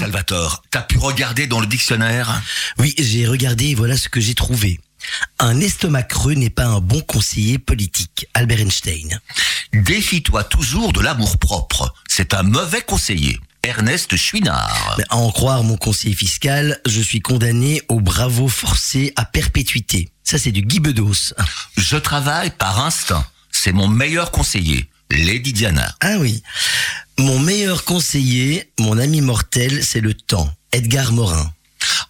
Salvatore, t'as pu regarder dans le dictionnaire? Oui, j'ai regardé et voilà ce que j'ai trouvé. Un estomac creux n'est pas un bon conseiller politique. Albert Einstein. Défie-toi toujours de l'amour propre. C'est un mauvais conseiller. Ernest Chouinard. À en croire mon conseiller fiscal, je suis condamné au bravo forcé à perpétuité. Ça, c'est du Guy Bedos. Je travaille par instinct. C'est mon meilleur conseiller. Lady Diana. Ah oui. Mon meilleur conseiller, mon ami mortel, c'est le temps. Edgar Morin.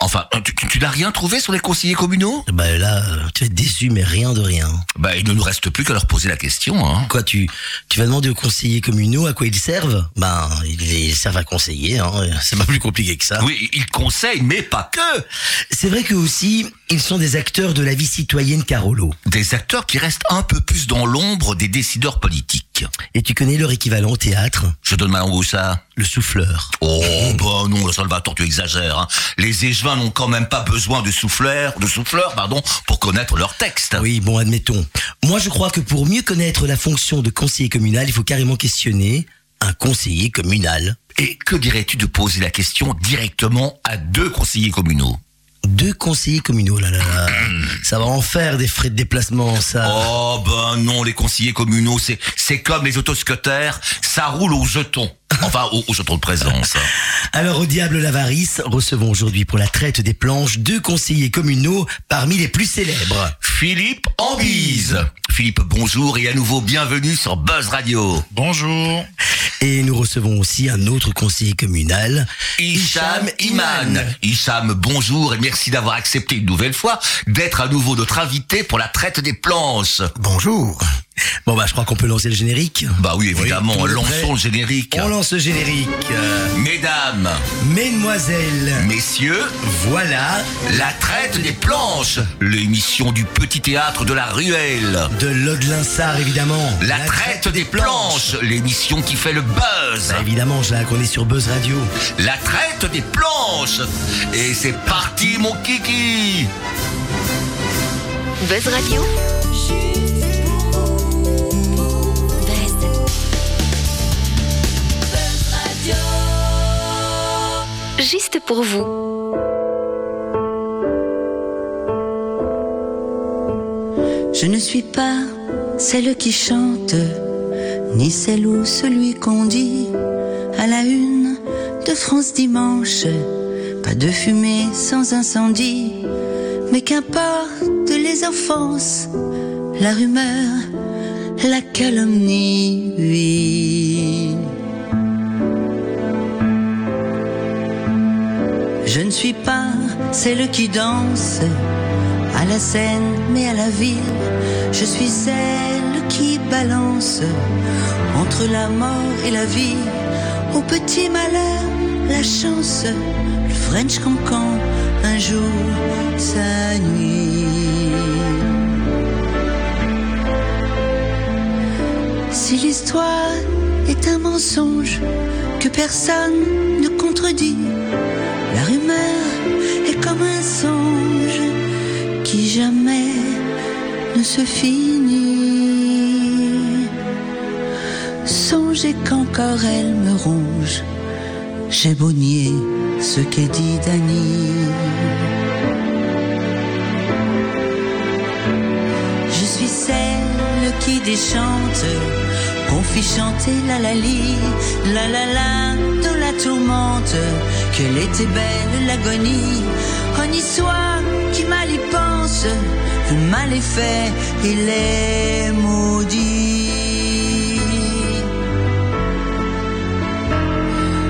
Enfin, tu, tu n'as rien trouvé sur les conseillers communaux? Bah là, euh, tu es déçu, mais rien de rien. Bah, il ne nous reste plus qu'à leur poser la question. Hein. Quoi, tu, tu vas demander aux conseillers communaux à quoi ils servent? Ben, ils servent à conseiller, hein. c'est pas plus compliqué que ça. Oui, ils conseillent, mais pas que. C'est vrai que aussi, ils sont des acteurs de la vie citoyenne Carolo. Des acteurs qui restent un peu plus dans l'ombre des décideurs politiques. Et tu connais leur équivalent au théâtre Je donne ma langue où ça Le souffleur. Oh, bah non, le Salvatore, tu exagères. Hein. Les échevins n'ont quand même pas besoin de souffleurs, de souffleurs, pardon, pour connaître leur texte. Oui, bon, admettons. Moi, je crois que pour mieux connaître la fonction de conseiller communal, il faut carrément questionner un conseiller communal. Et que dirais-tu de poser la question directement à deux conseillers communaux? Deux conseillers communaux, là là là. Ça va en faire des frais de déplacement, ça. Oh ben non, les conseillers communaux, c'est c'est comme les autoscotters, ça roule au jeton. Enfin, au, au jeton de présence. Alors, au diable l'avarice, recevons aujourd'hui pour la traite des planches deux conseillers communaux parmi les plus célèbres. Philippe Ambise. Philippe, bonjour et à nouveau bienvenue sur Buzz Radio. Bonjour. Et nous recevons aussi un autre conseiller communal. Hicham Iman. Hicham, bonjour et merci d'avoir accepté une nouvelle fois d'être à nouveau notre invité pour la traite des planches. Bonjour. Bon bah je crois qu'on peut lancer le générique. Bah oui, évidemment, monde lançons prêt le générique. On lance le générique. Euh, Mesdames, mesdemoiselles, messieurs, voilà la traite des planches, l'émission du petit théâtre de la ruelle. de l'Aude-Linsard évidemment. La, traite, des planches, l'émission qui fait le buzz. Bah, évidemment, je on est sur Buzz Radio. La traite des planches. Et c'est parti, mon kiki. Buzz Radio. Juste pour vous. Je ne suis pas celle qui chante, ni celle ou celui qu'on dit à la une de France Dimanche. Pas de fumée sans incendie, mais qu'importe les offenses, la rumeur, la calomnie, oui. Je ne suis pas celle qui danse à la scène, mais à la ville. Je suis celle qui balance entre la mort et la vie. Au petit malheur, la chance, le French cancan, un jour, sa nuit. Si l'histoire est un mensonge que personne ne contredit, la rumeur est comme un songe qui jamais ne se finit. Songez qu'encore elle me ronge, j'ai beau ce qu'est dit Dany. Je suis celle qui déchante, qu'on fit chanter la la li, la la la dans la tourmente, qu'elle était belle l'agonie. Honni soit qui mal y pense, le mal est fait, il est maudit.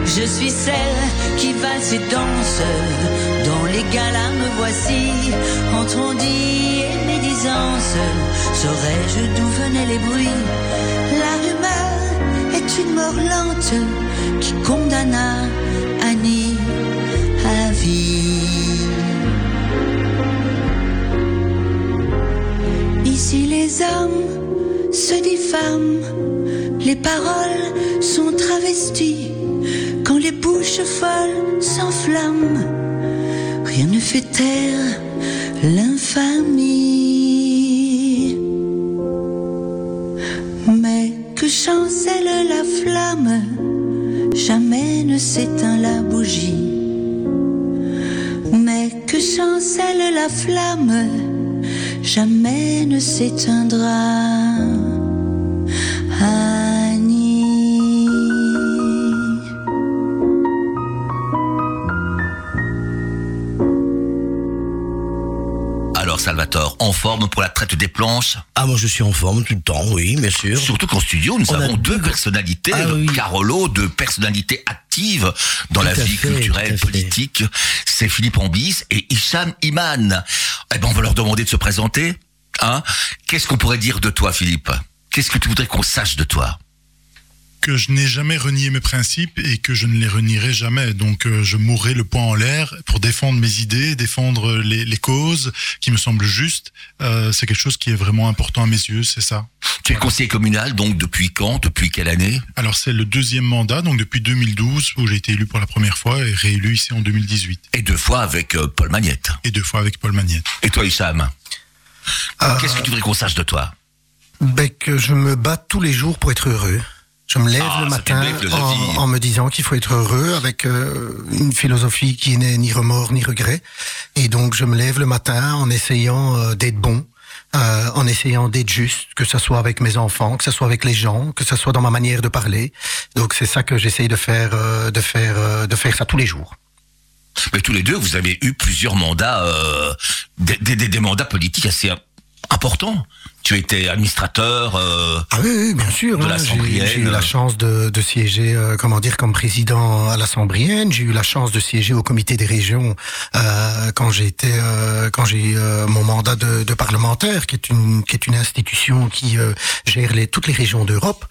Je suis celle qui valse et danse, dans les galas me voici, entre on dit et médisance, saurais-je d'où venaient les bruits? Une mort lente qui condamna Annie à vie. Ici les hommes se diffament, les paroles sont travesties, quand les bouches folles s'enflamment, rien ne fait taire l'infamie. Chancelle la flamme, jamais ne s'éteindra. En forme pour la traite des planches Ah, moi je suis en forme tout le temps, oui, bien sûr. Surtout qu'en studio, nous On avons deux deux- personnalités, Ah oui. Carolo, deux personnalités actives dans Tout la vie fait, culturelle, politique. C'est Philippe Ambis et Hicham Iman. Eh ben, on va leur demander de se présenter. Hein Qu'est-ce qu'on pourrait dire de toi, Philippe? Qu'est-ce que tu voudrais qu'on sache de toi? Que je n'ai jamais renié mes principes et que je ne les renierai jamais. Donc euh, je mourrai le poing en l'air pour défendre mes idées, défendre les, les causes qui me semblent justes. Euh, c'est quelque chose qui est vraiment important à mes yeux, c'est ça. Tu es conseiller communal, donc depuis quand Depuis quelle année? Alors c'est le deuxième mandat, donc depuis 2012 où j'ai été élu pour la première fois et réélu ici en 2018. Et deux fois avec euh, Paul Magnette. Et deux fois avec Paul Magnette. Et toi, Euh, Qu'est-ce que tu voudrais qu'on sache de toi? ben, que je me bats tous les jours pour être heureux. Je me lève Ah, le matin en, en me disant qu'il faut être heureux avec euh, une philosophie qui n'est ni remords ni regret. Et donc je me lève le matin en essayant euh, d'être bon, euh, en essayant d'être juste, que ce soit avec mes enfants, que ce soit avec les gens, que ce soit dans ma manière de parler. Donc c'est ça que j'essaye de faire, de faire, de faire ça tous les jours. Mais tous les deux, vous avez eu plusieurs mandats, des, des- des- des mandats politiques assez importants. Tu étais administrateur. euh, Ah oui, oui, bien sûr. De hein. la J'ai eu la chance de, de siéger, euh, comment dire, comme président à la Sambrienne. J'ai eu la chance de siéger au comité des régions euh, quand j'ai été, euh, quand j'ai eu euh, mon mandat de, de parlementaire, qui est une, qui est une institution qui euh, gère les, toutes les régions d'Europe,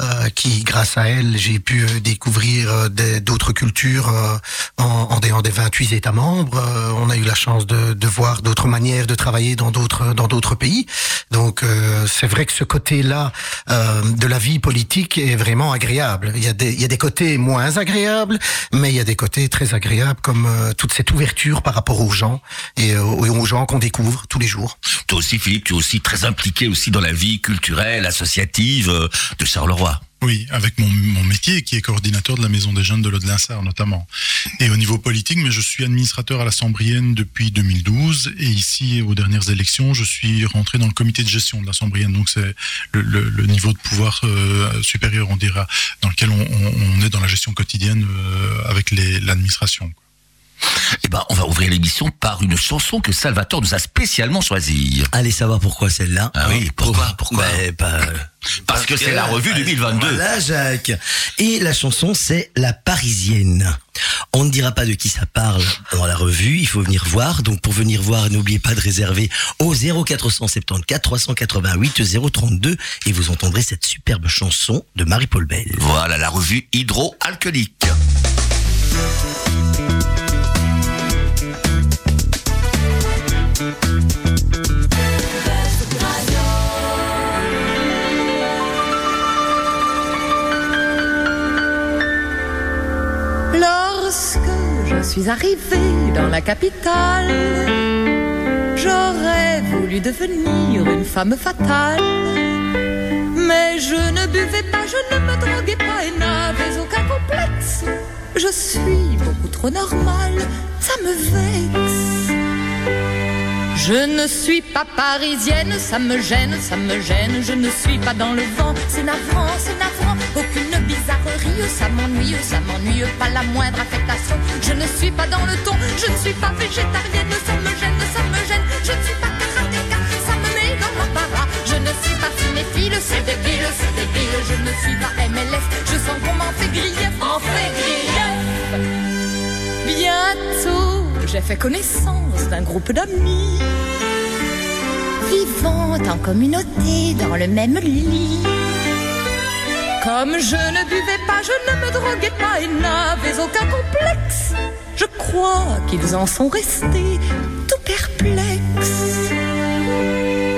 euh, qui, grâce à elle, j'ai pu découvrir des- d'autres cultures euh, en, en dehors des 28 États membres. Euh, on a eu la chance de, de voir d'autres manières de travailler dans d'autres dans d'autres pays. Donc euh, c'est vrai que ce côté-là euh, de la vie politique est vraiment agréable. Il y a des il y a des côtés moins agréables, mais il y a des côtés très agréables comme euh, toute cette ouverture par rapport aux gens et euh, aux gens qu'on découvre tous les jours. toi aussi, Philippe, tu es aussi très impliqué aussi dans la vie culturelle, associative euh, de Charleroi. Oui, avec mon, mon métier qui est coordinateur de la Maison des Jeunes de l'Aude-Linsard notamment. Et au niveau politique, mais je suis administrateur à la Sambrienne depuis 2012 et ici, aux dernières élections, je suis rentré dans le comité de gestion de la Sambrienne. Donc c'est le, le- le niveau de pouvoir euh, supérieur, on dira, dans lequel on, on- on est dans la gestion quotidienne euh, avec l'administration. Eh ben, on va ouvrir l'émission par une chanson que Salvatore nous a spécialement choisie. Allez savoir pourquoi celle-là. Ah oui, pourquoi, pourquoi Ben, Parce que c'est la revue 2022. Voilà, Jacques. Et la chanson, c'est La Parisienne. On ne dira pas de qui ça parle dans la revue, il faut venir voir. Donc pour venir voir, n'oubliez pas de réserver au 0474 388 032 et vous entendrez cette superbe chanson de Marie-Paul Bell. Voilà la revue hydroalcoolique. Suis arrivée dans la capitale, j'aurais voulu devenir une femme fatale. Mais je ne buvais pas, je ne me droguais pas et n'avais aucun complexe. Je suis beaucoup trop normale, ça me vexe. Je ne suis pas parisienne, ça me gêne, ça me gêne. Je ne suis pas dans le vent, c'est navrant, c'est navrant. Aucune bizarrerie, ça m'ennuie, ça m'ennuie, pas la moindre affectation. Je ne suis pas dans le ton, je ne suis pas végétarienne, ça me gêne, ça me gêne. Je ne suis pas karatéka, ça me met dans l'embarras. Je ne suis pas cinéphile, c'est débile, c'est débile. Je ne suis pas MLS, je sens qu'on m'en fait griller, m'en fait griller. Bientôt, j'ai fait connaissance d'un groupe d'amis vivant en communauté dans le même lit. Comme je ne buvais pas, je ne me droguais pas et n'avais aucun complexe, je crois qu'ils en sont restés tout perplexes.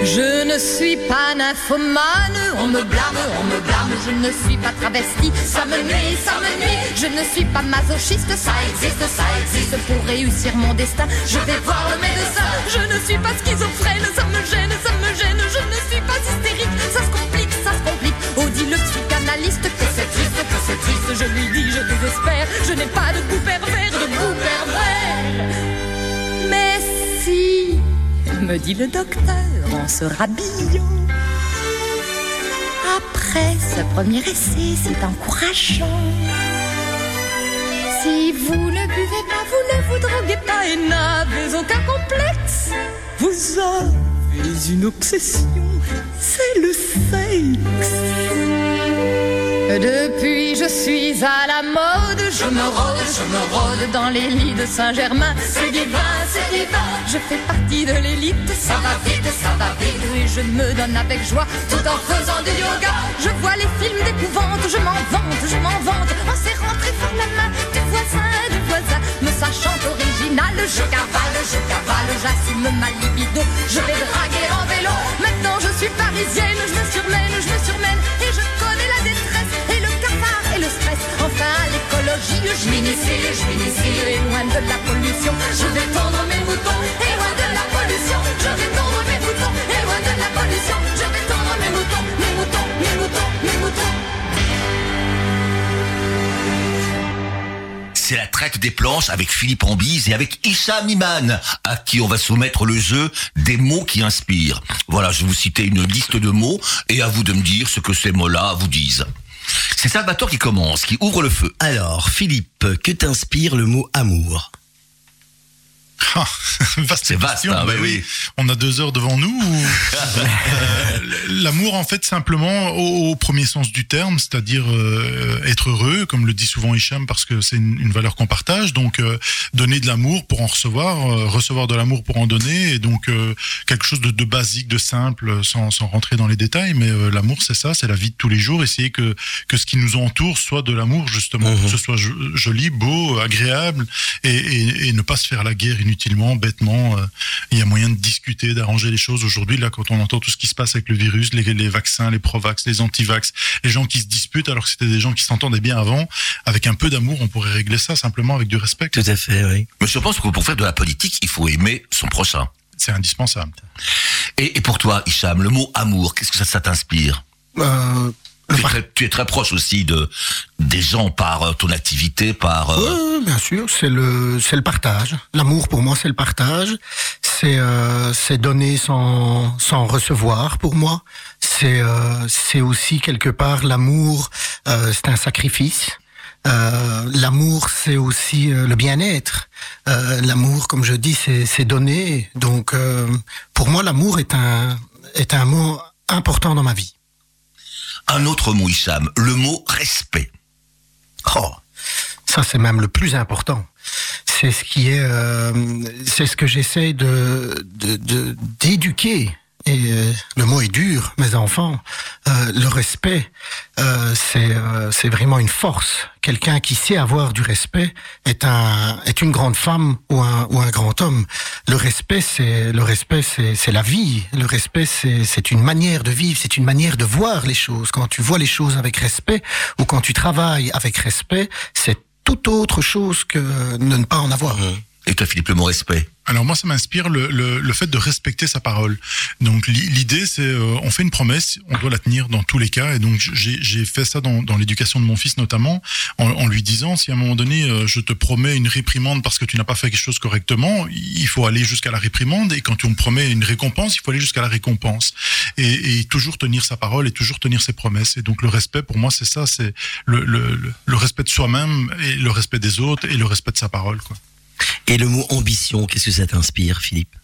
Je ne suis pas nymphomane, on me blâme, on me blâme, je ne suis pas travesti, ça me nuit, ça me nuit. Je ne suis pas masochiste, ça existe, ça existe. Pour réussir mon destin, je vais voir le médecin. Je ne suis pas schizophrène, ça me gêne, ça me gêne. Je ne suis pas hystérique, psychanalyste que c'est triste, que c'est triste. Je lui dis, je désespère, je n'ai pas de goût pervers, de goût pervers. Mais me dit le docteur en se rhabillant. Après ce premier essai, c'est encourageant. Si vous ne buvez pas, vous ne vous droguez pas et n'avez aucun complexe, vous avez une obsession, c'est le sexe. Depuis, je suis à la mode, je me rôde, je me rôde dans les lits de Saint-Germain. C'est divin, c'est divin, je fais partie de l'élite. Ça va vite, ça va vite, et je me donne avec joie tout en faisant du yoga. Je vois les films d'épouvante, je m'en vante, je m'en vante, en serrant très fort la main du voisin, du voisin. Me sachant original, je cavale, je cavale, j'assume ma libido. Je vais draguer en vélo, maintenant je suis parisienne, je me surmène, je me surmène, et je connais la détresse, et le cafard, et le stress. Enfin, l'écologie, je m'initie, je m'initie, et loin de la pollution, je vais tendre mes moutons, et traite des planches avec Philippe Ambise et avec Hicham Iman, à qui on va soumettre le jeu des mots qui inspirent. Voilà, je vais vous citer une liste de mots et à vous de me dire ce que ces mots-là vous disent. C'est Salvatore qui commence, qui ouvre le feu. Alors, Philippe, que t'inspire le mot amour? Ah, vaste C'est vaste, hein, mais oui, oui. On a deux heures devant nous. ou- Euh, L'amour, en fait, simplement au, au premier sens du terme, c'est-à-dire euh, être heureux, comme le dit souvent Hicham, parce que c'est une, une valeur qu'on partage. Donc, euh, donner de l'amour pour en recevoir, euh, recevoir de l'amour pour en donner, et donc euh, quelque chose de, de basique, de simple, sans, sans rentrer dans les détails. Mais euh, l'amour, c'est ça, c'est la vie de tous les jours. Essayer que que ce qui nous entoure soit de l'amour, justement, Mhm. que ce soit jo- joli, beau, agréable, et, et, et ne pas se faire la guerre inutilement, bêtement. euh, Il y a moyen de discuter, d'arranger les choses. Aujourd'hui, là, quand on entend tout ce qui se passe avec le virus, les, les vaccins, les provax, les antivax, les gens qui se disputent alors que c'était des gens qui s'entendaient bien avant, avec un peu d'amour, on pourrait régler ça simplement avec du respect. Tout à fait, oui. Mais je pense que pour faire de la politique, il faut aimer son prochain. C'est indispensable. Et, et pour toi, Hicham, le mot amour, qu'est-ce que ça, ça t'inspire? Euh, tu, es très, proche aussi de des gens par euh, ton activité, par... euh, Oui, bien sûr, c'est le c'est le partage. L'amour pour moi, c'est le partage. C'est euh, c'est donner sans sans recevoir pour moi. C'est euh, c'est aussi quelque part l'amour. euh, c'est un sacrifice. L'amour, c'est aussi le bien-être. L'amour, comme je dis, c'est c'est donner. Donc, pour moi, l'amour est un est un mot important dans ma vie. Un autre mot, Hicham, le mot respect. Oh, ça c'est même le plus important. C'est ce qui est, euh, c'est ce que j'essaie de d'éduquer. Et euh, le mot est dur, mes enfants. Euh, le respect, euh, c'est euh, c'est vraiment une force. Quelqu'un qui sait avoir du respect est un est une grande femme ou un ou un grand homme. Le respect, c'est le respect, c'est c'est la vie. Le respect, c'est c'est une manière de vivre, c'est une manière de voir les choses. Quand tu vois les choses avec respect ou quand tu travailles avec respect, c'est tout autre chose que de ne pas en avoir. Et toi, Philippe, le mot respect Alors moi, ça m'inspire le, le, le fait de respecter sa parole. Donc li- l'idée, c'est euh, on fait une promesse, on doit la tenir dans tous les cas. Et donc j'ai fait ça dans, dans l'éducation de mon fils notamment, en, lui disant si à un moment donné euh, je te promets une réprimande parce que tu n'as pas fait quelque chose correctement, il faut aller jusqu'à la réprimande. Et quand on me promet une récompense, il faut aller jusqu'à la récompense. Et, toujours tenir sa parole et toujours tenir ses promesses. Et donc le respect, pour moi, c'est ça, c'est le, le respect de soi-même et le respect des autres et le respect de sa parole. Quoi. Et le mot ambition, qu'est-ce que ça t'inspire, Philippe?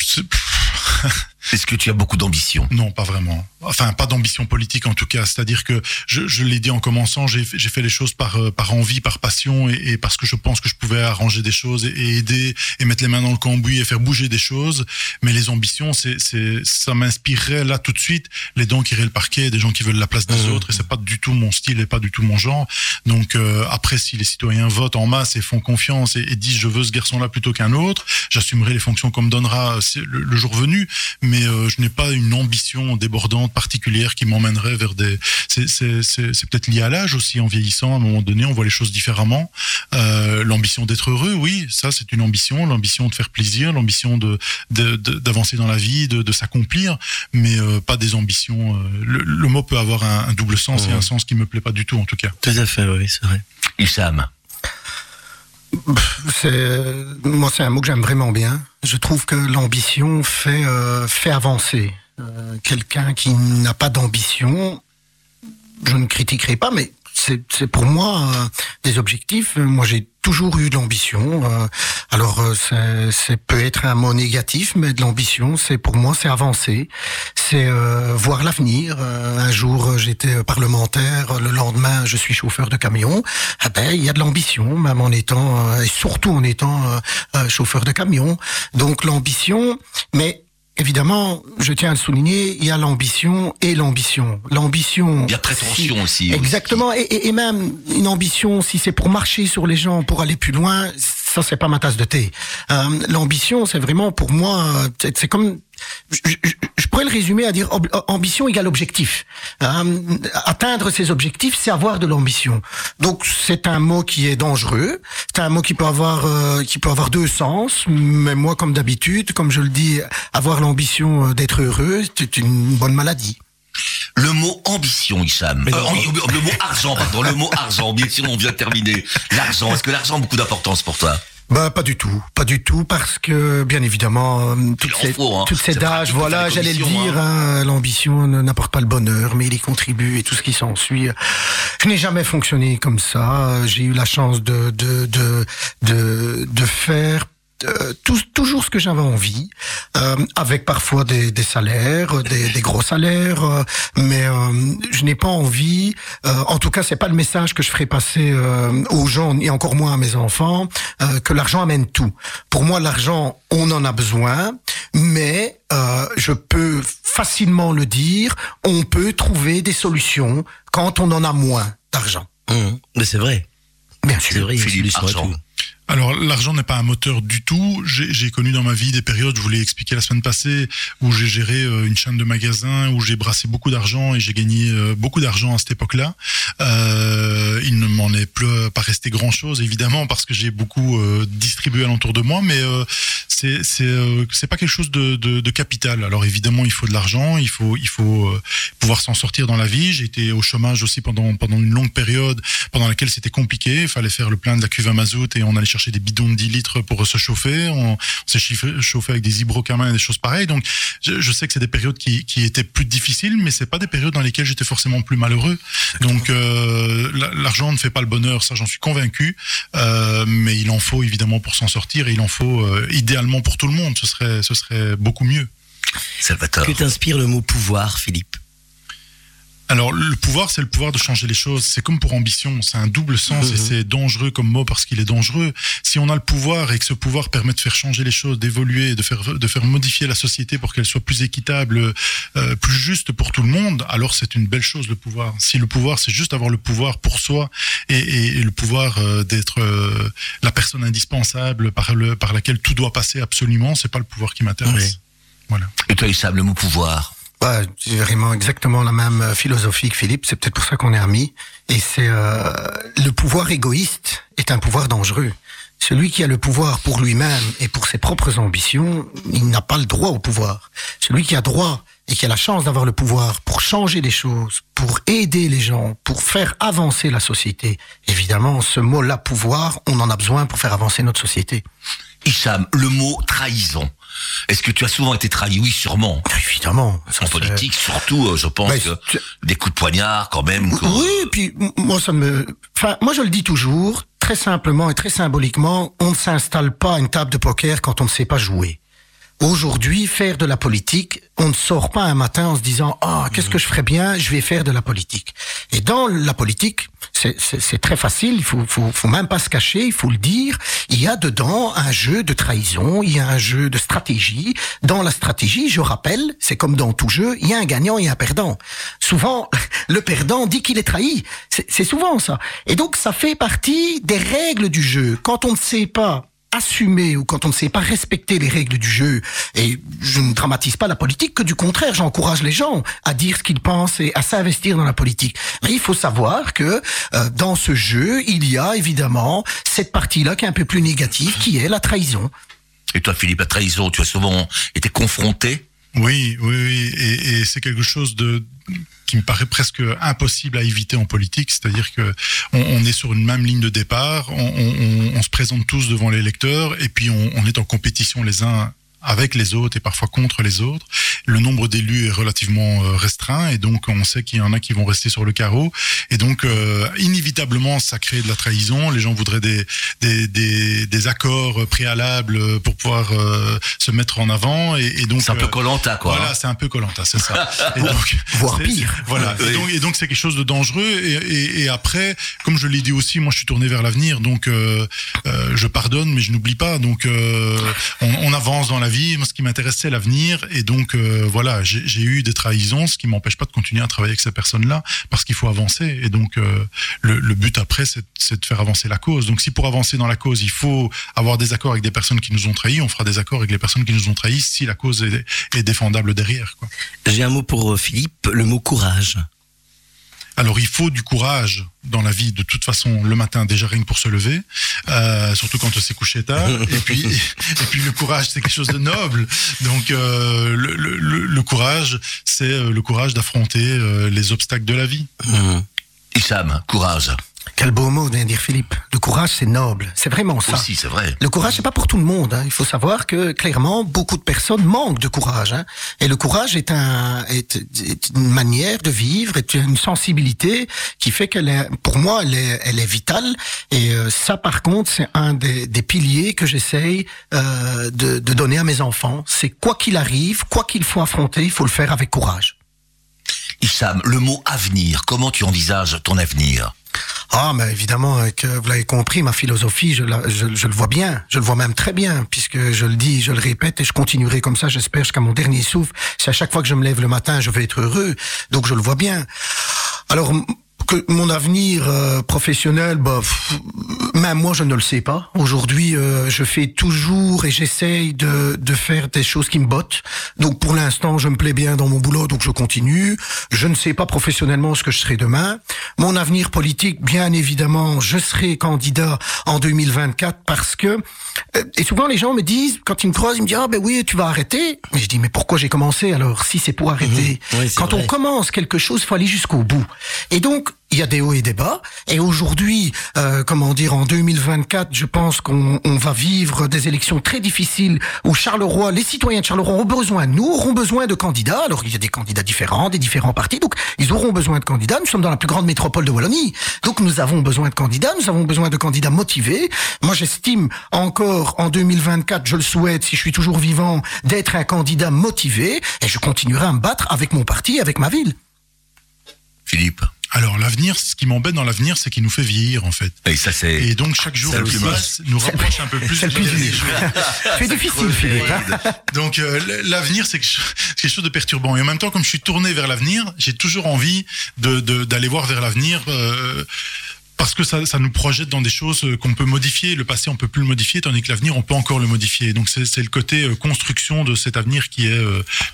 C'est- Est-ce que tu as beaucoup d'ambition? Non, pas vraiment. Enfin, pas d'ambition politique en tout cas. C'est-à-dire que je, je l'ai dit en commençant, j'ai fait- j'ai fait les choses par euh, par envie, par passion et, et parce que je pense que je pouvais arranger des choses et, et aider et mettre les mains dans le cambouis et faire bouger des choses. Mais les ambitions, c'est c'est ça m'inspirerait là tout de suite les dents qui iraient le parquet, des gens qui veulent la place des Mmh. autres et c'est pas du tout mon style et pas du tout mon genre. Donc euh, après, si les citoyens votent en masse et font confiance et, et disent je veux ce garçon-là plutôt qu'un autre, j'assumerai les fonctions qu'on me donnera le, le jour venu. Mais euh, je n'ai pas une ambition débordante particulière qui m'emmènerait vers des. C'est c'est- c'est- c'est peut-être lié à l'âge aussi. En vieillissant, à un moment donné, on voit les choses différemment. Euh, l'ambition d'être heureux, oui, ça c'est une ambition. L'ambition de faire plaisir, l'ambition de de- de- d'avancer dans la vie, de, de s'accomplir, mais euh, pas des ambitions. euh, le, le mot peut avoir un, un double sens et un sens qui me plaît pas du tout en tout cas. Tout à fait, oui, c'est vrai. Hicham c'est moi c'est un mot que j'aime vraiment bien. Je trouve que l'ambition fait euh, fait avancer. Euh, Quelqu'un qui n'a pas d'ambition, je ne critiquerai pas, mais c'est pour moi euh, des objectifs. Moi j'ai toujours eu de l'ambition. euh, alors euh, c'est peut être un mot négatif, mais de l'ambition, c'est pour moi c'est avancer, c'est euh, voir l'avenir. Euh, un jour euh, j'étais parlementaire, le lendemain je suis chauffeur de camion. Ah ben il y a de l'ambition, même en étant et surtout en étant chauffeur de camion. Donc l'ambition, mais Évidemment, je tiens à le souligner, il y a l'ambition et l'ambition. L'ambition. Il y a prétention si- aussi. Exactement, et même une ambition, si c'est pour marcher sur les gens, pour aller plus loin, ça c'est pas ma tasse de thé. Euh, L'ambition, c'est vraiment pour moi, euh, c'est comme, je, pourrais le résumer à dire ob- ambition égale objectif. Euh, atteindre ses objectifs, c'est avoir de l'ambition. Donc c'est un mot qui est dangereux, c'est un mot qui peut avoir euh, qui peut avoir deux sens. Mais moi, comme d'habitude, comme je le dis, avoir l'ambition euh, d'être heureux, c'est une bonne maladie. Le mot ambition, Hicham. Euh, le mot argent, pardon. Le mot argent. Bien sûr, on vient de terminer. L'argent. Est-ce que l'argent a beaucoup d'importance pour toi? Bah pas du tout, pas du tout parce que bien évidemment euh, faut, hein. toute cette C'est âge, pratique pour voilà, j'allais le dire, hein, l'ambition ne- n'apporte pas le bonheur, mais il y contribue et tout ce qui s'ensuit. Je n'ai jamais fonctionné comme ça. J'ai eu la chance de de de de, de faire euh, tout- toujours ce que j'avais envie, euh, avec parfois des, des salaires, des, des gros salaires, euh, mais euh, je n'ai pas envie. euh, en tout cas, c'est pas le message que je ferai passer euh, aux gens et encore moins à mes enfants euh, que l'argent amène tout. Pour moi, l'argent, on en a besoin, mais euh, je peux facilement le dire, on peut trouver des solutions quand on en a moins d'argent. Hum, Mais c'est vrai. Bien C'est sûr. Philippe, à argent. Alors, l'argent n'est pas un moteur du tout. J'ai connu dans ma vie des périodes, je vous l'ai expliqué la semaine passée, où j'ai géré euh, une chaîne de magasins, où j'ai brassé beaucoup d'argent et j'ai gagné euh, beaucoup d'argent à cette époque-là. Euh, il ne m'en est plus pas resté grand-chose, évidemment, parce que j'ai beaucoup euh, distribué alentour de moi, mais euh, c'est c'est euh, pas quelque chose de, de, de capital. Alors évidemment, il faut de l'argent, il faut il faut euh, pouvoir s'en sortir dans la vie. J'ai été au chômage aussi pendant pendant une longue période, pendant laquelle c'était compliqué. Il fallait faire le plein de la cuve à mazout et on allait chercher des bidons de 10 litres pour se chauffer. On, on s'est chauffé avec des hydrocamins et des choses pareilles. Donc, je, je sais que c'est des périodes qui, qui étaient plus difficiles, mais c'est pas des périodes dans lesquelles j'étais forcément plus malheureux. Donc, euh, la- l'argent ne fait pas le bonheur, ça j'en suis convaincu. Euh, mais il en faut évidemment pour s'en sortir et il en faut euh, idéalement pour tout le monde. Ce serait, ce serait beaucoup mieux. Salvatore. Que t'inspire le mot pouvoir, Philippe? Alors, le pouvoir, c'est le pouvoir de changer les choses. C'est comme pour ambition, c'est un double sens et c'est dangereux comme mot parce qu'il est dangereux. Si on a le pouvoir et que ce pouvoir permet de faire changer les choses, d'évoluer, de faire, de faire modifier la société pour qu'elle soit plus équitable, euh, plus juste pour tout le monde, alors c'est une belle chose le pouvoir. Si le pouvoir, c'est juste avoir le pouvoir pour soi et, et- et le pouvoir euh, d'être euh, la personne indispensable par, le, par laquelle tout doit passer absolument, c'est pas le pouvoir qui m'intéresse. Oui. Voilà. Et toi, Hicham, le mot pouvoir. Ouais, c'est vraiment exactement la même euh, philosophie que Philippe. C'est peut-être pour ça qu'on est amis. Et c'est euh, le pouvoir égoïste est un pouvoir dangereux. Celui qui a le pouvoir pour lui-même et pour ses propres ambitions, il n'a pas le droit au pouvoir. Celui qui a droit et qui a la chance d'avoir le pouvoir pour changer les choses, pour aider les gens, pour faire avancer la société. Évidemment, ce mot-là, pouvoir, on en a besoin pour faire avancer notre société. Hicham, le mot trahison. Est-ce que tu as souvent été trahi? Oui, sûrement. Évidemment. ça, En politique, surtout, euh, je pense que des coups de poignard, quand même. Oui, puis moi ça me, enfin moi je le dis toujours très simplement et très symboliquement, on ne s'installe pas à une table de poker quand on ne sait pas jouer. Aujourd'hui, faire de la politique, on ne sort pas un matin en se disant ah qu'est-ce que je ferais bien, je vais faire de la politique. Et dans la politique, c'est- très facile, il faut, faut, faut même pas se cacher, il faut le dire. Il y a dedans un jeu de trahison, il y a un jeu de stratégie. Dans la stratégie, je rappelle, c'est comme dans tout jeu, il y a un gagnant et un perdant. Souvent, le perdant dit qu'il est trahi. C'est souvent ça. Et donc, ça fait partie des règles du jeu. Quand on ne sait pas assumer ou quand on ne sait pas respecter les règles du jeu, et je ne dramatise pas la politique, que du contraire, j'encourage les gens à dire ce qu'ils pensent et à s'investir dans la politique. Mais il faut savoir que euh, dans ce jeu, il y a évidemment cette partie-là qui est un peu plus négative, qui est la trahison. Et toi, Philippe, la trahison, tu as souvent été confronté Oui, oui, oui. Et, c'est quelque chose de qui me paraît presque impossible à éviter en politique, c'est-à-dire que on, est sur une même ligne de départ, on, on, on se présente tous devant les électeurs et puis on, est en compétition les uns avec les autres et parfois contre les autres. Le nombre d'élus est relativement euh, restreint et donc on sait qu'il y en a qui vont rester sur le carreau et donc euh, inévitablement ça crée de la trahison. Les gens voudraient des des, des, des accords préalables pour pouvoir euh, se mettre en avant et, et donc c'est un peu colanta quoi. Voilà, c'est un peu colanta, c'est ça. et donc voire pire. Voilà. Et donc et donc c'est quelque chose de dangereux et, et, et après, comme je l'ai dit aussi, moi je suis tourné vers l'avenir donc euh, je pardonne mais je n'oublie pas donc on, on avance dans la vie Moi, ce qui m'intéresse, c'est l'avenir. Et donc, euh, voilà, j'ai eu des trahisons, ce qui m'empêche pas de continuer à travailler avec ces personnes-là, parce qu'il faut avancer. Et donc, euh, le, but après, c'est de faire avancer la cause. Donc, si pour avancer dans la cause, il faut avoir des accords avec des personnes qui nous ont trahis, on fera des accords avec les personnes qui nous ont trahis si la cause est, est défendable derrière. J'ai un mot pour euh, Philippe, le mot courage. Alors il faut du courage dans la vie de toute façon le matin déjà rien que pour se lever, euh, surtout quand on s'est couché tard. et puis et puis le courage c'est quelque chose de noble. Donc euh, le, le, le, courage c'est euh, le courage d'affronter euh, les obstacles de la vie. Mmh. Issam, courage. Quel beau mot vient dire Philippe. Le courage, c'est noble. C'est vraiment ça. Aussi, c'est vrai. Le courage, c'est pas pour tout le monde. Hein. Il faut savoir que clairement, beaucoup de personnes manquent de courage. Hein. Et le courage est, un, est, est, une manière de vivre, est une sensibilité qui fait qu'elle est, pour moi, elle est, elle est vitale. Et euh, ça, par contre, c'est un des, des, piliers que j'essaye euh, de, de donner à mes enfants. C'est quoi qu'il arrive, quoi qu'il faut affronter, il faut le faire avec courage. Issam, le mot avenir, comment tu envisages ton avenir? Ah, mais évidemment, que vous l'avez compris, ma philosophie, je, la, je, le vois bien, je le vois même très bien, puisque je le dis, je le répète, et je continuerai comme ça, j'espère, jusqu'à mon dernier souffle. C'est à chaque fois que je me lève le matin, je vais être heureux, donc je le vois bien. Alors, que mon avenir euh, professionnel, bah, pff, même moi je ne le sais pas. Aujourd'hui, euh, je fais toujours et j'essaye de, de faire des choses qui me bottent. Donc pour l'instant, je me plais bien dans mon boulot, donc je continue. Je ne sais pas professionnellement ce que je serai demain. Mon avenir politique, bien évidemment, je serai candidat en 2024 parce que euh, et souvent les gens me disent quand ils me croisent, ils me disent ah ben oui tu vas arrêter. Mais je dis mais pourquoi j'ai commencé alors si c'est pour arrêter? Mmh, oui, Quand vrai. on commence quelque chose, faut aller jusqu'au bout. Et donc il y a des hauts et des bas. Et aujourd'hui, euh, comment dire, en 2024, je pense qu'on on va vivre des élections très difficiles où Charleroi, les citoyens de Charleroi ont besoin nous, auront besoin de candidats. Alors il y a des candidats différents, des différents partis, donc ils auront besoin de candidats. Nous sommes dans la plus grande métropole de Wallonie, donc nous avons besoin de candidats. Nous avons besoin de candidats motivés. Moi, j'estime encore en 2024, je le souhaite, si je suis toujours vivant, d'être un candidat motivé, et je continuerai à me battre avec mon parti, avec ma ville. Philippe. Alors l'avenir, ce qui m'embête dans l'avenir, c'est qu'il nous fait vieillir en fait. Et ça c'est. Et donc chaque jour qui le plus passe nous rapproche un peu plus. C'est difficile, Philippe. hein. Donc euh, l'avenir, c'est quelque chose- de perturbant. Et en même temps, comme je suis tourné vers l'avenir, j'ai toujours envie de de- d'aller voir vers l'avenir. euh, parce que ça, ça nous projette dans des choses euh, qu'on peut modifier. Le passé, on peut plus le modifier, tandis que l'avenir, on peut encore le modifier. Donc c'est le côté euh, construction de cet avenir qui est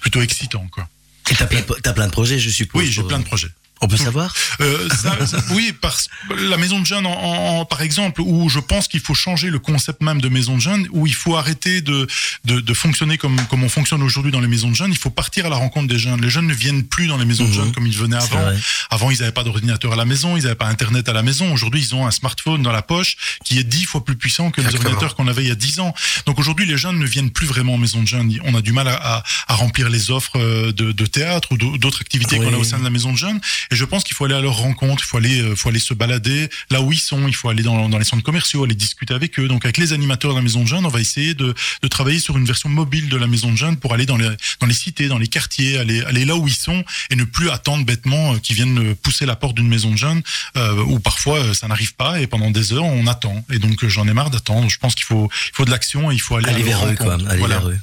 plutôt excitant, quoi. Et t'as plein, de projets, je suppose. Oui, j'ai plein de projets. On peut savoir Euh, ça- ça- oui, parce la maison de jeunes, en, en- par exemple, où je pense qu'il faut changer le concept même de maison de jeunes, où il faut arrêter de, de, de fonctionner comme, comme on fonctionne aujourd'hui dans les maisons de jeunes. Il faut partir à la rencontre des jeunes. Les jeunes ne viennent plus dans les maisons de Mhm. jeunes comme ils venaient avant. vrai. Avant, ils n'avaient pas d'ordinateur à la maison, ils n'avaient pas Internet à la maison. Aujourd'hui, ils ont un smartphone dans la poche qui est dix fois plus puissant que les ordinateurs qu'on avait il y a dix ans. Donc aujourd'hui, les jeunes ne viennent plus vraiment en maison de jeunes. On a du mal à, à, à remplir les offres euh, de, de théâtre ou d'au- d'autres activités Oui. qu'on a au sein de la maison de jeunes. Et je pense qu'il faut aller à leur rencontre, il faut aller, euh, faut aller se balader là où ils sont, il faut aller dans, dans les centres commerciaux, aller discuter avec eux. Donc avec les animateurs de la maison de jeunes, on va essayer de, de travailler sur une version mobile de la maison de jeunes pour aller dans les, dans les cités, dans les quartiers, aller, aller là où ils sont et ne plus attendre bêtement euh, qu'ils viennent euh, pousser la porte d'une maison de jeunes euh, où parfois euh, ça n'arrive pas et pendant des heures on attend. Et donc j'en ai marre d'attendre. Je pense qu'il faut, il faut de l'action et il faut aller, Aller à vers eux, quoi. Aller Voilà. vers eux.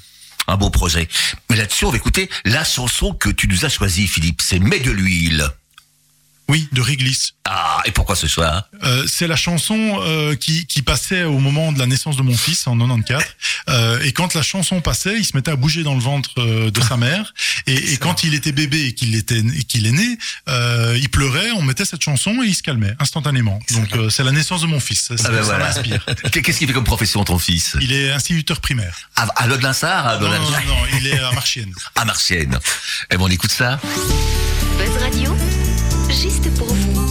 Un beau projet. Mais là-dessus, on va écouter la chanson que tu nous as choisie, Philippe. C'est Mets de l'huile. Oui, de Réglisse. Ah, et pourquoi ce choix Euh, c'est la chanson euh, qui, qui passait au moment de la naissance de mon fils en 94. Euh, et quand la chanson passait, il se mettait à bouger dans le ventre de sa mère. Et, et quand il était bébé et qu'il était qu'il est né, euh, il pleurait. On mettait cette chanson et il se calmait instantanément. Donc euh, c'est la naissance de mon fils. Ça, Ah ben ça voilà. m'inspire. Qu'est-ce qu'il fait comme profession ton fils? Il est instituteur primaire. À, à Lodlinsard à, Non, non, non, il est à Marchienne. à Marchienne. Eh ben on écoute ça. Buzz Radio, juste pour vous.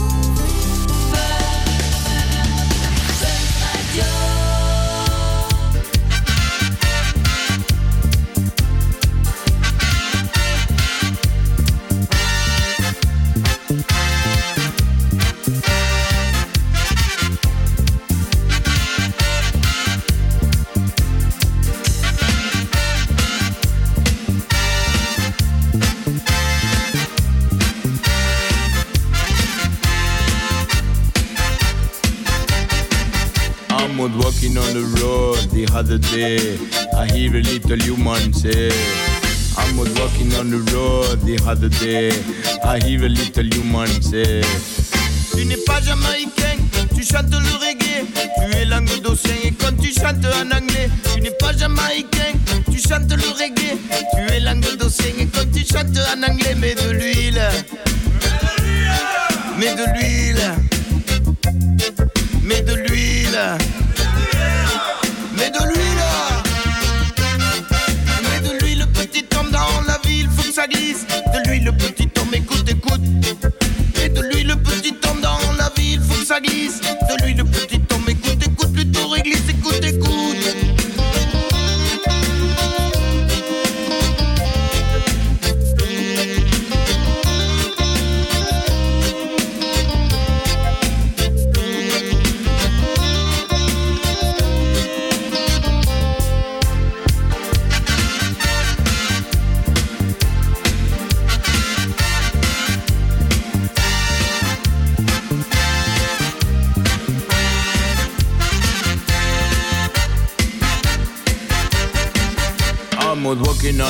On the road the other day. I hear a little human say. I'm out walking on the road the other day. I hear a little human say. Tu n'es pas jamaïcain, tu chantes le reggae. Tu es languedocien et quand tu chantes en anglais, tu n'es pas jamaïcain, tu chantes le reggae. Tu es languedocien et quand tu chantes en anglais, mets de l'huile. Mets de l'huile. Mets de l'huile. Mets de l'huile. Mets de l'huile, petit homme dans la ville, faut que ça glisse. De l'huile, petit homme, écoute, écoute. Mets de l'huile, petit homme dans la ville, faut que ça glisse.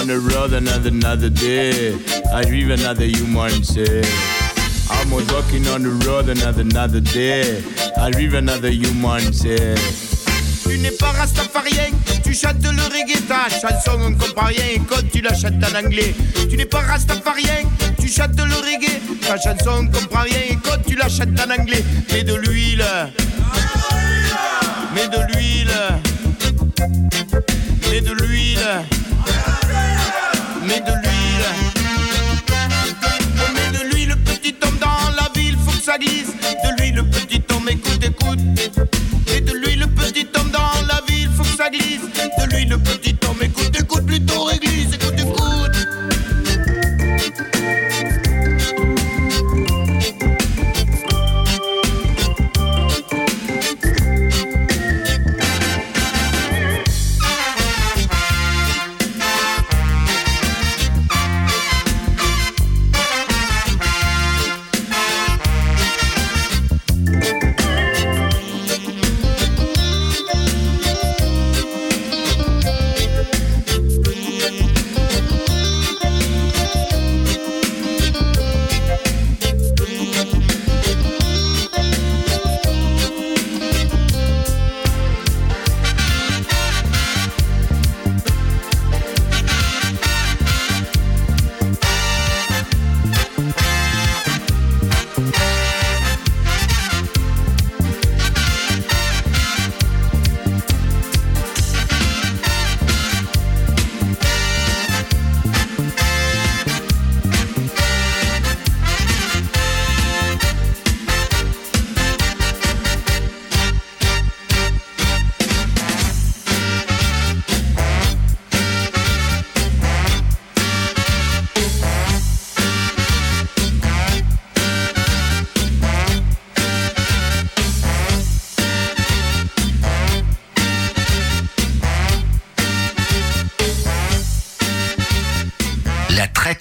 On the road another day. I hear another human say. I'm walking on the road another another day. I hear another human say. Tu n'es pas rastafarien, tu chantes le reggae, ta chanson on comprend rien et quand tu la chantes en anglais. Tu n'es pas rastafarien, tu chantes le reggae, ta chanson on comprend rien et quand tu la chantes en anglais. Mets de l'huile, mets de l'huile, mets de l'huile. Mets de l'huile. Oh, mets de l'huile, petit homme dans la ville, faut que ça glisse. De l'huile, petit homme, écoute, écoute. Mets de l'huile, petit homme dans la ville, faut que ça glisse. De l'huile, petit homme, écoute, écoute, plutôt réglisse,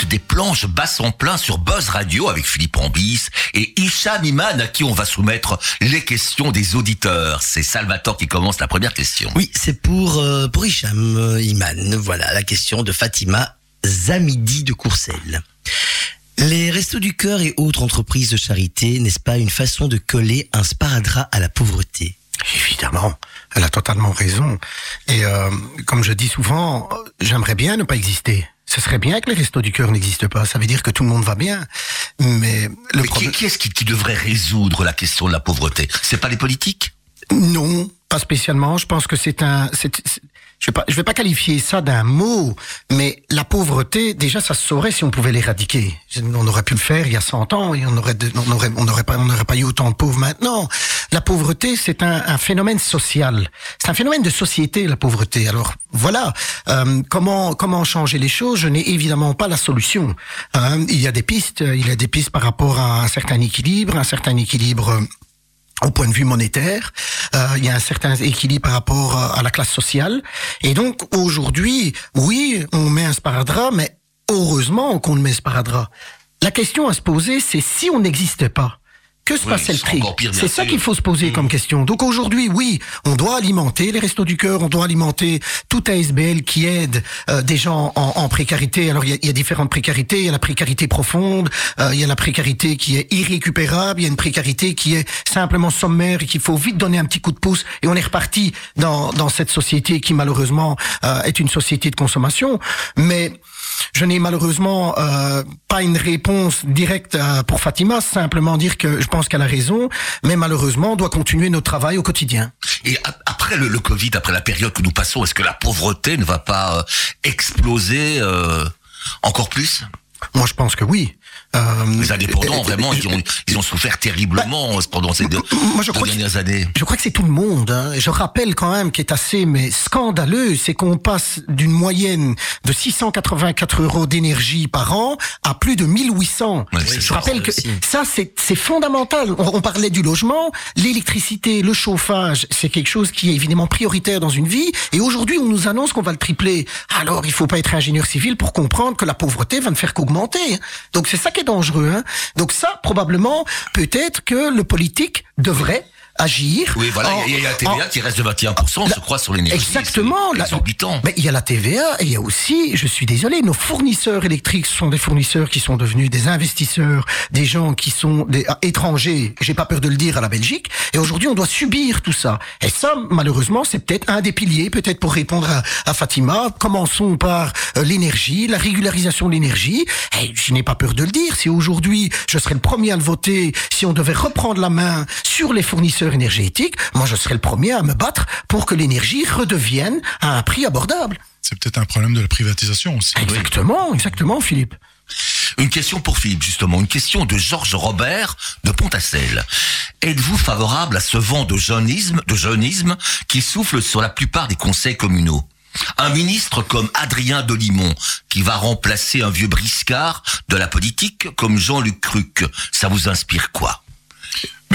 Des planches basson plein sur Buzz Radio avec Philippe Ambis et Hicham Iman à qui on va soumettre les questions des auditeurs. C'est Salvatore qui commence la première question. Oui, c'est pour, euh, pour Hicham Iman. Voilà la question de Fatima Zamidi de Courcelles. Les Restos du Cœur et autres entreprises de charité, n'est-ce pas une façon de coller un sparadrap à la pauvreté? Évidemment, elle a totalement raison. Et euh, comme je dis souvent, j'aimerais bien ne pas exister. Ce serait bien que les restos du cœur n'existent pas. Ça veut dire que tout le monde va bien. Mais le Mais qui, problème... qui est-ce qui, qui devrait résoudre la question de la pauvreté? C'est pas les politiques? Non, pas spécialement. Je pense que c'est un. Je vais pas, je vais pas qualifier ça d'un mot, mais la pauvreté, déjà, ça se saurait si on pouvait l'éradiquer. On aurait pu le faire il y a 100 ans et on aurait, de- on aurait, on aurait pas, on n'aurait pas eu autant de pauvres maintenant. La pauvreté, c'est un, un phénomène social. C'est un phénomène de société, la pauvreté. Alors voilà, euh, comment comment changer les choses Je n'ai évidemment pas la solution. Hein, il y a des pistes, il y a des pistes par rapport à un certain équilibre, un certain équilibre. Euh, au point de vue monétaire, euh, il y a un certain équilibre par rapport à, à la classe sociale. Et donc aujourd'hui, oui, on met un sparadrap, mais heureusement qu'on met un sparadrap. La question à se poser, c'est si on n'existait pas. Que se Oui, passait le bien C'est ça qu'il faut se poser comme question. Donc aujourd'hui, oui, on doit alimenter les restos du cœur, on doit alimenter tout ASBL qui aide euh, des gens en, en précarité. Alors il y a, il y a différentes précarités. Il y a la précarité profonde, euh, il y a la précarité qui est irrécupérable, il y a une précarité qui est simplement sommaire et qu'il faut vite donner un petit coup de pouce. Et on est reparti dans, dans cette société qui malheureusement euh, est une société de consommation. Mais je n'ai malheureusement euh, pas une réponse directe euh, pour Fatima, simplement dire que je pense qu'elle a raison, mais malheureusement, on doit continuer notre travail au quotidien. Et après le, le Covid, après la période que nous passons, est-ce que la pauvreté ne va pas euh, exploser euh, encore plus? Moi, je pense que oui. Euh, Les indépendants, euh, vraiment, je- ils ont, ils ont souffert terriblement pendant ces deux, moi, je deux crois que- dernières années. Je crois que c'est tout le monde. Hein. Je rappelle quand même qui est assez mais scandaleux, c'est qu'on passe d'une moyenne de 684 euros d'énergie par an à plus de 1800. Ouais, c'est je ça, rappelle que aussi. ça c'est c'est fondamental. On, on parlait du logement, l'électricité, le chauffage, c'est quelque chose qui est évidemment prioritaire dans une vie. Et aujourd'hui, on nous annonce qu'on va le tripler. Alors, il faut pas être ingénieur civil pour comprendre que la pauvreté va ne faire qu'augmenter. Donc c'est ça qui est dangereux. Hein. Donc ça, probablement, peut-être que le politique devrait agir. Oui, voilà, il y a- il y a la TVA en- qui reste de 21%, je crois, sur l'énergie. Exactement. Là- exorbitant. Mais il y a la TVA et il y a aussi, je suis désolé, nos fournisseurs électriques sont des fournisseurs qui sont devenus des investisseurs, des gens qui sont des ah, étrangers. J'ai pas peur de le dire à la Belgique. Et aujourd'hui, on doit subir tout ça. Et ça, malheureusement, c'est peut-être un des piliers, peut-être pour répondre à, à Fatima. Commençons par euh, l'énergie, la régularisation de l'énergie. Et je n'ai pas peur de le dire. Si aujourd'hui, je serais le premier à le voter, si on devait reprendre la main sur les fournisseurs énergétiques, moi, je serais le premier à me battre pour que l'énergie redevienne à un prix abordable. C'est peut-être un problème de la privatisation aussi. Exactement, exactement, Philippe. Une question pour Philippe, justement. Une question de Georges Robert de Pontassel. Êtes-vous favorable à ce vent de jeunisme, de jeunisme qui souffle sur la plupart des conseils communaux? Un ministre comme Adrien Delimont, qui va remplacer un vieux briscard de la politique comme Jean-Luc Cruc, ça vous inspire quoi?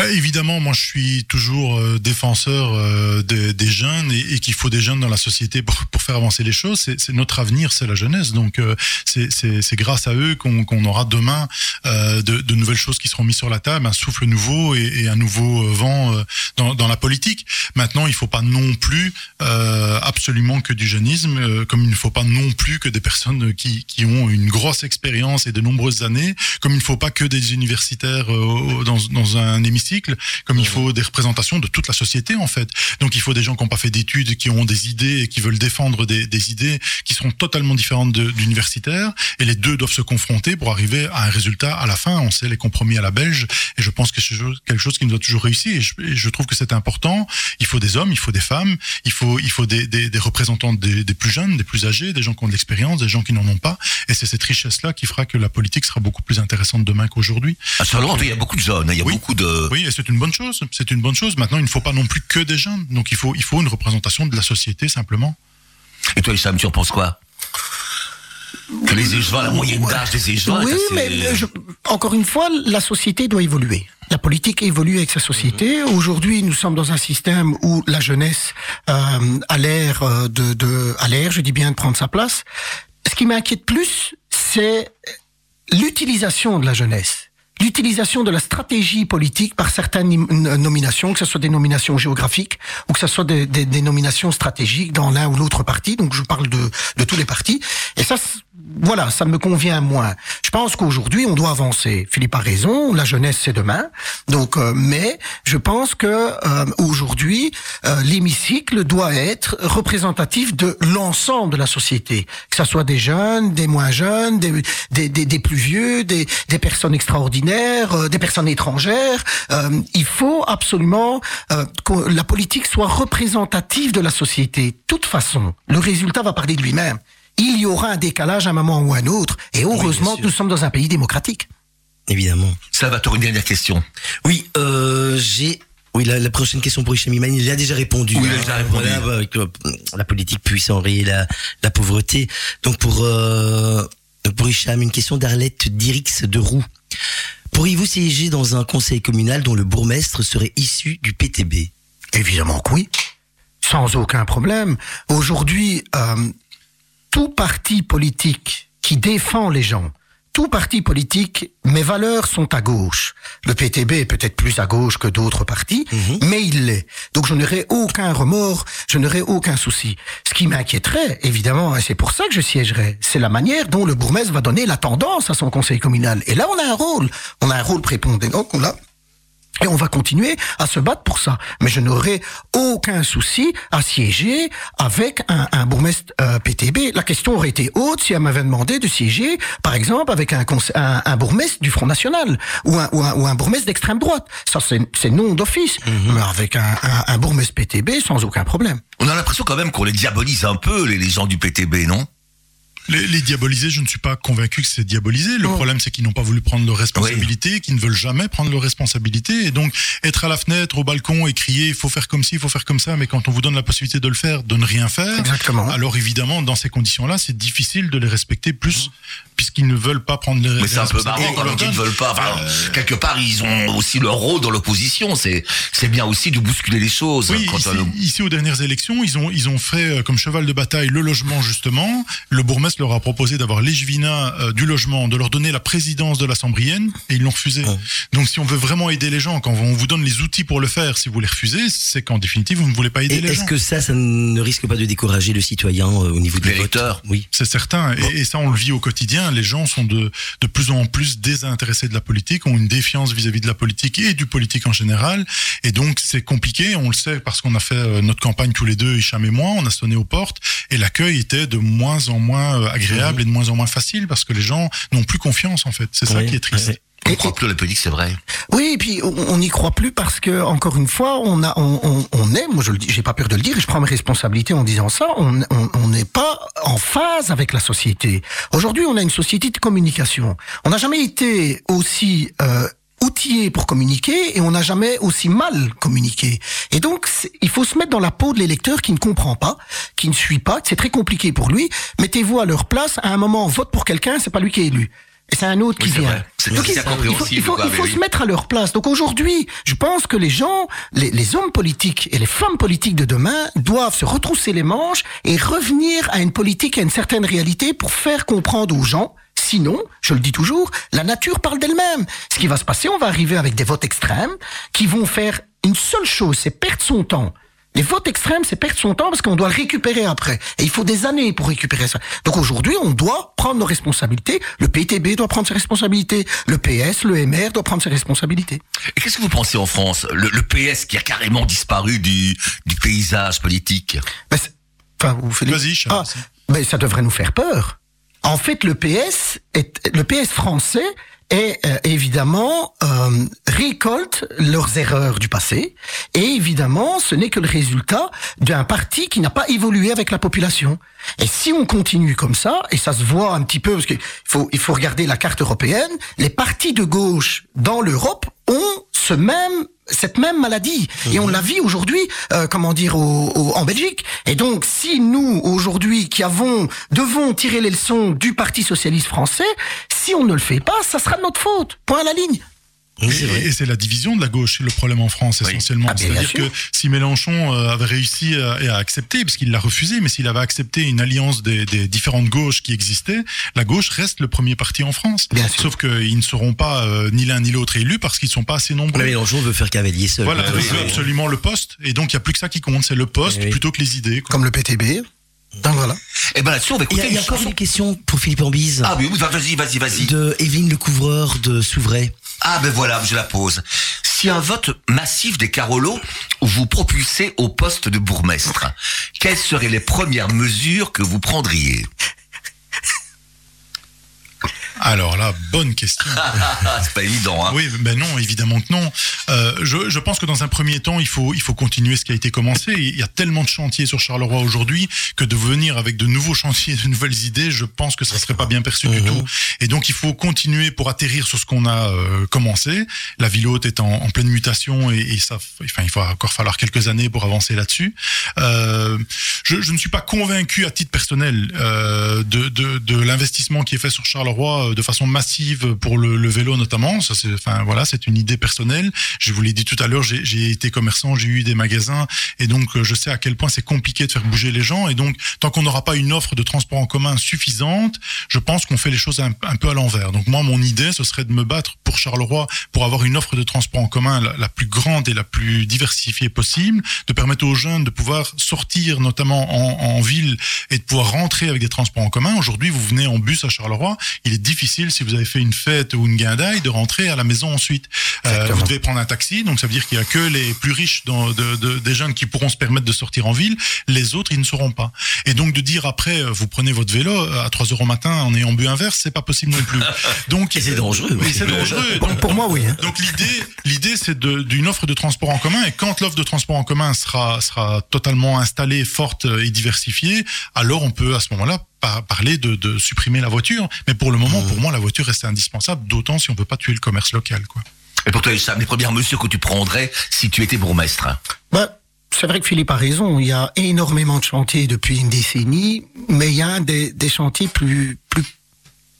Bah, évidemment, moi je suis toujours euh, défenseur euh, des, jeunes et, qu'il faut des jeunes dans la société pour, faire avancer les choses. C'est notre avenir, c'est la jeunesse. Donc euh, c'est- grâce à eux qu'on qu'on aura demain euh, de, nouvelles choses qui seront mises sur la table, un souffle nouveau et, un nouveau vent dans, la politique. Maintenant, il faut pas non plus absolument que du jeunisme, comme il ne faut pas non plus que des personnes qui, qui ont une grosse expérience et de nombreuses années, comme il ne faut pas que des universitaires dans, dans un hémicycle, comme il faut des représentations de toute la société en fait. Donc il faut des gens qui n'ont pas fait d'études, qui ont des idées et qui veulent défendre des, des idées qui seront totalement différentes d'universitaires, et les deux doivent se confronter pour arriver à un résultat à la fin. On sait les compromis à la belge, et je pense que c'est quelque chose qui nous a toujours réussi, et je, et je trouve que c'est important. Il faut des hommes, il faut des femmes, il faut, il faut des, des, des représentants des, des plus jeunes, des plus âgés, des gens qui ont de l'expérience, des gens qui n'en ont pas, et c'est cette richesse-là qui fera que la politique sera beaucoup plus intéressante demain qu'aujourd'hui. Charleroi, il y a beaucoup de jeunes, hein, il y a Oui. beaucoup de... Oui, et c'est une bonne chose. C'est une bonne chose. Maintenant, il ne faut pas non plus que des jeunes. Donc, il faut, il faut une représentation de la société simplement. Et toi, Hicham, tu en penses quoi? Que les échevins, la moyenne d'âge des échevins Oui, assez- mais je- encore une fois, la société doit évoluer. La politique évolue avec sa société. Aujourd'hui, nous sommes dans un système où la jeunesse euh, a l'air euh, de, de, a l'air, je dis bien, de prendre sa place. Ce qui m'inquiète plus, c'est l'utilisation de la jeunesse. L'utilisation de la stratégie politique par certaines nominations, que ce soit des nominations géographiques ou que ce soit des, nominations stratégiques dans l'un ou l'autre parti. Donc je parle de, de tous les partis. Et ça, voilà, ça me convient moins. Je pense qu'aujourd'hui, on doit avancer. Philippe a raison, la jeunesse c'est demain. Donc, euh, mais je pense que euh, aujourd'hui, euh, l'hémicycle doit être représentatif de l'ensemble de la société, que ce soit des jeunes, des moins jeunes, des, des, des, des plus vieux, des, des personnes extraordinaires, des personnes étrangères. il faut absolument que la politique soit représentative de la société. De toute façon, le résultat va parler de lui-même il y aura un décalage à un moment ou à un autre. Et heureusement nous sommes dans un pays démocratique. Évidemment. Salvatore, une dernière question. Oui, euh, j'ai oui, la, la, prochaine question pour Hicham Imani, il a déjà répondu. Oui, il a déjà répondu. Voilà, euh, la politique puisse enrayer la, la pauvreté. Donc pour euh, pour Hicham, une question d'Arlette Dirix de Roux. Pourriez-vous siéger dans un conseil communal dont le bourgmestre serait issu du PTB Évidemment que oui, sans aucun problème. Aujourd'hui, euh, tout parti politique qui défend les gens, tout parti politique, mes valeurs sont à gauche. Le PTB est peut-être plus à gauche que d'autres partis, Mhm. mais il l'est. Donc je n'aurai aucun remords, je n'aurai aucun souci. Ce qui m'inquiéterait, évidemment, et c'est pour ça que je siégerai, c'est la manière dont le bourgmestre va donner la tendance à son conseil communal. Et là, on a un rôle, on a un rôle prépondérant qu'on a. Et on va continuer à se battre pour ça. Mais je n'aurai aucun souci à siéger avec un, un bourgmestre euh, PTB. La question aurait été haute si elle m'avait demandé de siéger, par exemple, avec un, un, un bourgmestre du Front National ou un, ou un, ou un bourgmestre d'extrême droite. Ça, c'est non d'office. Mais avec un, un, un bourgmestre PTB, sans aucun problème. On a l'impression quand même qu'on les diabolise un peu, les, les gens du PTB, non? Les, les diabolisés, je ne suis pas convaincu que c'est diabolisé. Le Oh. problème, c'est qu'ils n'ont pas voulu prendre leurs responsabilités, qu'ils ne veulent jamais prendre leurs responsabilités. Et donc, être à la fenêtre, au balcon et crier, il faut faire comme ci, il faut faire comme ça, mais quand on vous donne la possibilité de le faire, de ne rien faire. Exactement. Alors évidemment, dans ces conditions-là, c'est difficile de les respecter plus, puisqu'ils ne veulent pas prendre les Mais c'est un peu marrant responsabilités quand qu'ils ne veulent pas. Enfin, quelque part, ils ont aussi leur rôle dans l'opposition. C'est, c'est bien aussi de bousculer les choses. Oui, quand ici, on- ici, aux dernières élections, ils ont ils ont fait euh, comme cheval de bataille le logement justement. Le bourgmestre leur a proposé d'avoir l'échevina euh, du logement, de leur donner la présidence de la Sambrienne, et ils l'ont refusé. Ouais. Donc, si on veut vraiment aider les gens, quand on vous donne les outils pour le faire, si vous les refusez, c'est qu'en définitive vous ne voulez pas aider Et les est-ce gens. que ça, ça ne risque pas de décourager le citoyen euh, au niveau du vote L'électeur. Oui. C'est certain, et, et ça on le vit au quotidien. Les gens sont de, de plus en plus désintéressés de la politique, ont une défiance vis-à-vis de la politique et du politique en général. Et donc c'est compliqué, on le sait parce qu'on a fait euh, notre campagne tous les deux, Hicham et moi, on a sonné aux portes, et l'accueil était de moins en moins agréable et de moins en moins facile parce que les gens n'ont plus confiance en fait. C'est ça qui est triste. oui. On croit plus à la politique, c'est vrai. Oui, et puis on on n'y croit plus parce que encore une fois, on a, on, on, on est, moi je le dis, j'ai pas peur de le dire, et je prends mes responsabilités en disant ça. On on- on n'est pas en phase avec la société. Aujourd'hui, on a une société de communication. On n'a jamais été aussi euh, outillé pour communiquer et on n'a jamais aussi mal communiqué. Et donc, il faut se mettre dans la peau de l'électeur qui ne comprend pas, qui ne suit pas, que c'est très compliqué pour lui. Mettez-vous à leur place. À un moment, on vote pour quelqu'un, c'est pas lui qui est élu. Et c'est un autre Oui, qui vient. Donc, il- il faut, il faut, quoi, il faut se oui. mettre à leur place. Donc aujourd'hui, je pense que les gens, les, les hommes politiques et les femmes politiques de demain doivent se retrousser les manches et revenir à une politique, à une certaine réalité pour faire comprendre aux gens. Sinon, je le dis toujours, la nature parle d'elle-même. Ce qui va se passer, on va arriver avec des votes extrêmes qui vont faire une seule chose, c'est perdre son temps. Les votes extrêmes, c'est perdre son temps parce qu'on doit le récupérer après. Et il faut des années pour récupérer ça. Donc aujourd'hui, on doit prendre nos responsabilités. Le PTB doit prendre ses responsabilités. Le PS, le MR doit prendre ses responsabilités. Et qu'est-ce que vous pensez en France? Le, le PS qui a carrément disparu du, du paysage politique? Ben, c'est- enfin, vous faites Vas-y, Charles. Ah, ben, ça devrait nous faire peur. En fait, le PS, est, le PS français est euh, évidemment euh, récolte leurs erreurs du passé et évidemment ce n'est que le résultat d'un parti qui n'a pas évolué avec la population. Et si on continue comme ça, et ça se voit un petit peu parce qu'il faut il faut regarder la carte européenne, les partis de gauche dans l'Europe ont ce même cette même maladie. Et on la vit aujourd'hui euh, comment dire au, au- en Belgique. Et donc si nous aujourd'hui qui avons devons tirer les leçons du Parti socialiste français si on ne le fait pas ça sera de notre faute. Point à la ligne Et- c'est la division de la gauche, le problème en France, Oui. essentiellement. Ah, C'est-à-dire que si Mélenchon euh, avait réussi à, à accepter, parce qu'il l'a refusé, mais s'il avait accepté une alliance des, des différentes gauches qui existaient, la gauche reste le premier parti en France. Bien. Sauf qu'ils ne seront pas euh, ni l'un ni l'autre élus parce qu'ils ne sont pas assez nombreux. Mais Mélenchon veut faire cavalier seul. Voilà, Oui, il veut oui. absolument le poste. Et donc, il n'y a plus que ça qui compte, c'est le poste Oui. plutôt que les idées. quoi. Comme le PTB. Donc voilà. Et ben là-dessus, on va Il y écouter a, il y a encore une question pour Philippe Ambise. Ah oui, oui, vas-y, vas-y, vas-y. De Evelyne le couvreur de Souvray. Ah ben voilà, je la pose. Si un vote massif des Carolos vous propulsait au poste de bourgmestre, quelles seraient les premières mesures que vous prendriez? Alors là, bonne question. C'est pas évident, hein Oui, ben non, évidemment que non. Euh, je, je pense que dans un premier temps, il faut, il faut continuer ce qui a été commencé. Il y a tellement de chantiers sur Charleroi aujourd'hui que de venir avec de nouveaux chantiers, de nouvelles idées, je pense que ça serait pas bien perçu du Mhm. tout. Et donc, il faut continuer pour atterrir sur ce qu'on a euh, commencé. La ville haute est en, en pleine mutation et, et ça, enfin, il va encore falloir quelques années pour avancer là-dessus. Euh, je, je ne suis pas convaincu à titre personnel euh, de, de, de l'investissement qui est fait sur Charleroi euh, de façon massive pour le, vélo notamment. Ça, c'est, enfin voilà, c'est une idée personnelle. Je vous l'ai dit tout à l'heure, j'ai, été commerçant, j'ai eu des magasins et donc euh, je sais à quel point c'est compliqué de faire bouger les gens. Et donc tant qu'on n'aura pas une offre de transport en commun suffisante, je pense qu'on fait les choses un, peu à l'envers. Donc moi, mon idée, ce serait de me battre pour Charleroi pour avoir une offre de transport en commun la, la plus grande et la plus diversifiée possible, de permettre aux jeunes de pouvoir sortir notamment en, en ville et de pouvoir rentrer avec des transports en commun. Aujourd'hui, vous venez en bus à Charleroi, il est difficile si vous avez fait une fête ou une guindaille de rentrer à la maison ensuite. Euh, vous devez prendre un taxi, donc ça veut dire qu'il y a que les plus riches dans- de- de- des jeunes qui pourront se permettre de sortir en ville, les autres ils ne sauront pas. Et donc de dire après euh, vous prenez votre vélo euh, à 3 heures au matin en ayant bu un verre, c'est pas possible non plus. Donc c'est dangereux. Oui, c'est dangereux. Pour, Donc, pour moi, oui. hein. donc l'idée, l'idée, c'est d'une offre de transport en commun. Et quand l'offre de transport en commun sera sera totalement installée, forte et diversifiée, alors on peut à ce moment-là par- parler de, de supprimer la voiture. Mais pour le moment, pour moi, la voiture reste indispensable, d'autant si on veut pas tuer le commerce local, quoi. Et pour toi, Hicham, les premières mesures que tu prendrais si tu étais bourgmestre Bah, c'est vrai que Philippe a raison. Il y a énormément de chantiers depuis une décennie, mais il y a des, des chantiers plus, plus,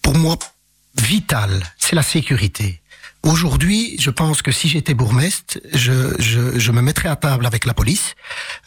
pour moi, vital. C'est la sécurité. Aujourd'hui, je pense que si j'étais bourgmestre, je, je, je me mettrais à table avec la police,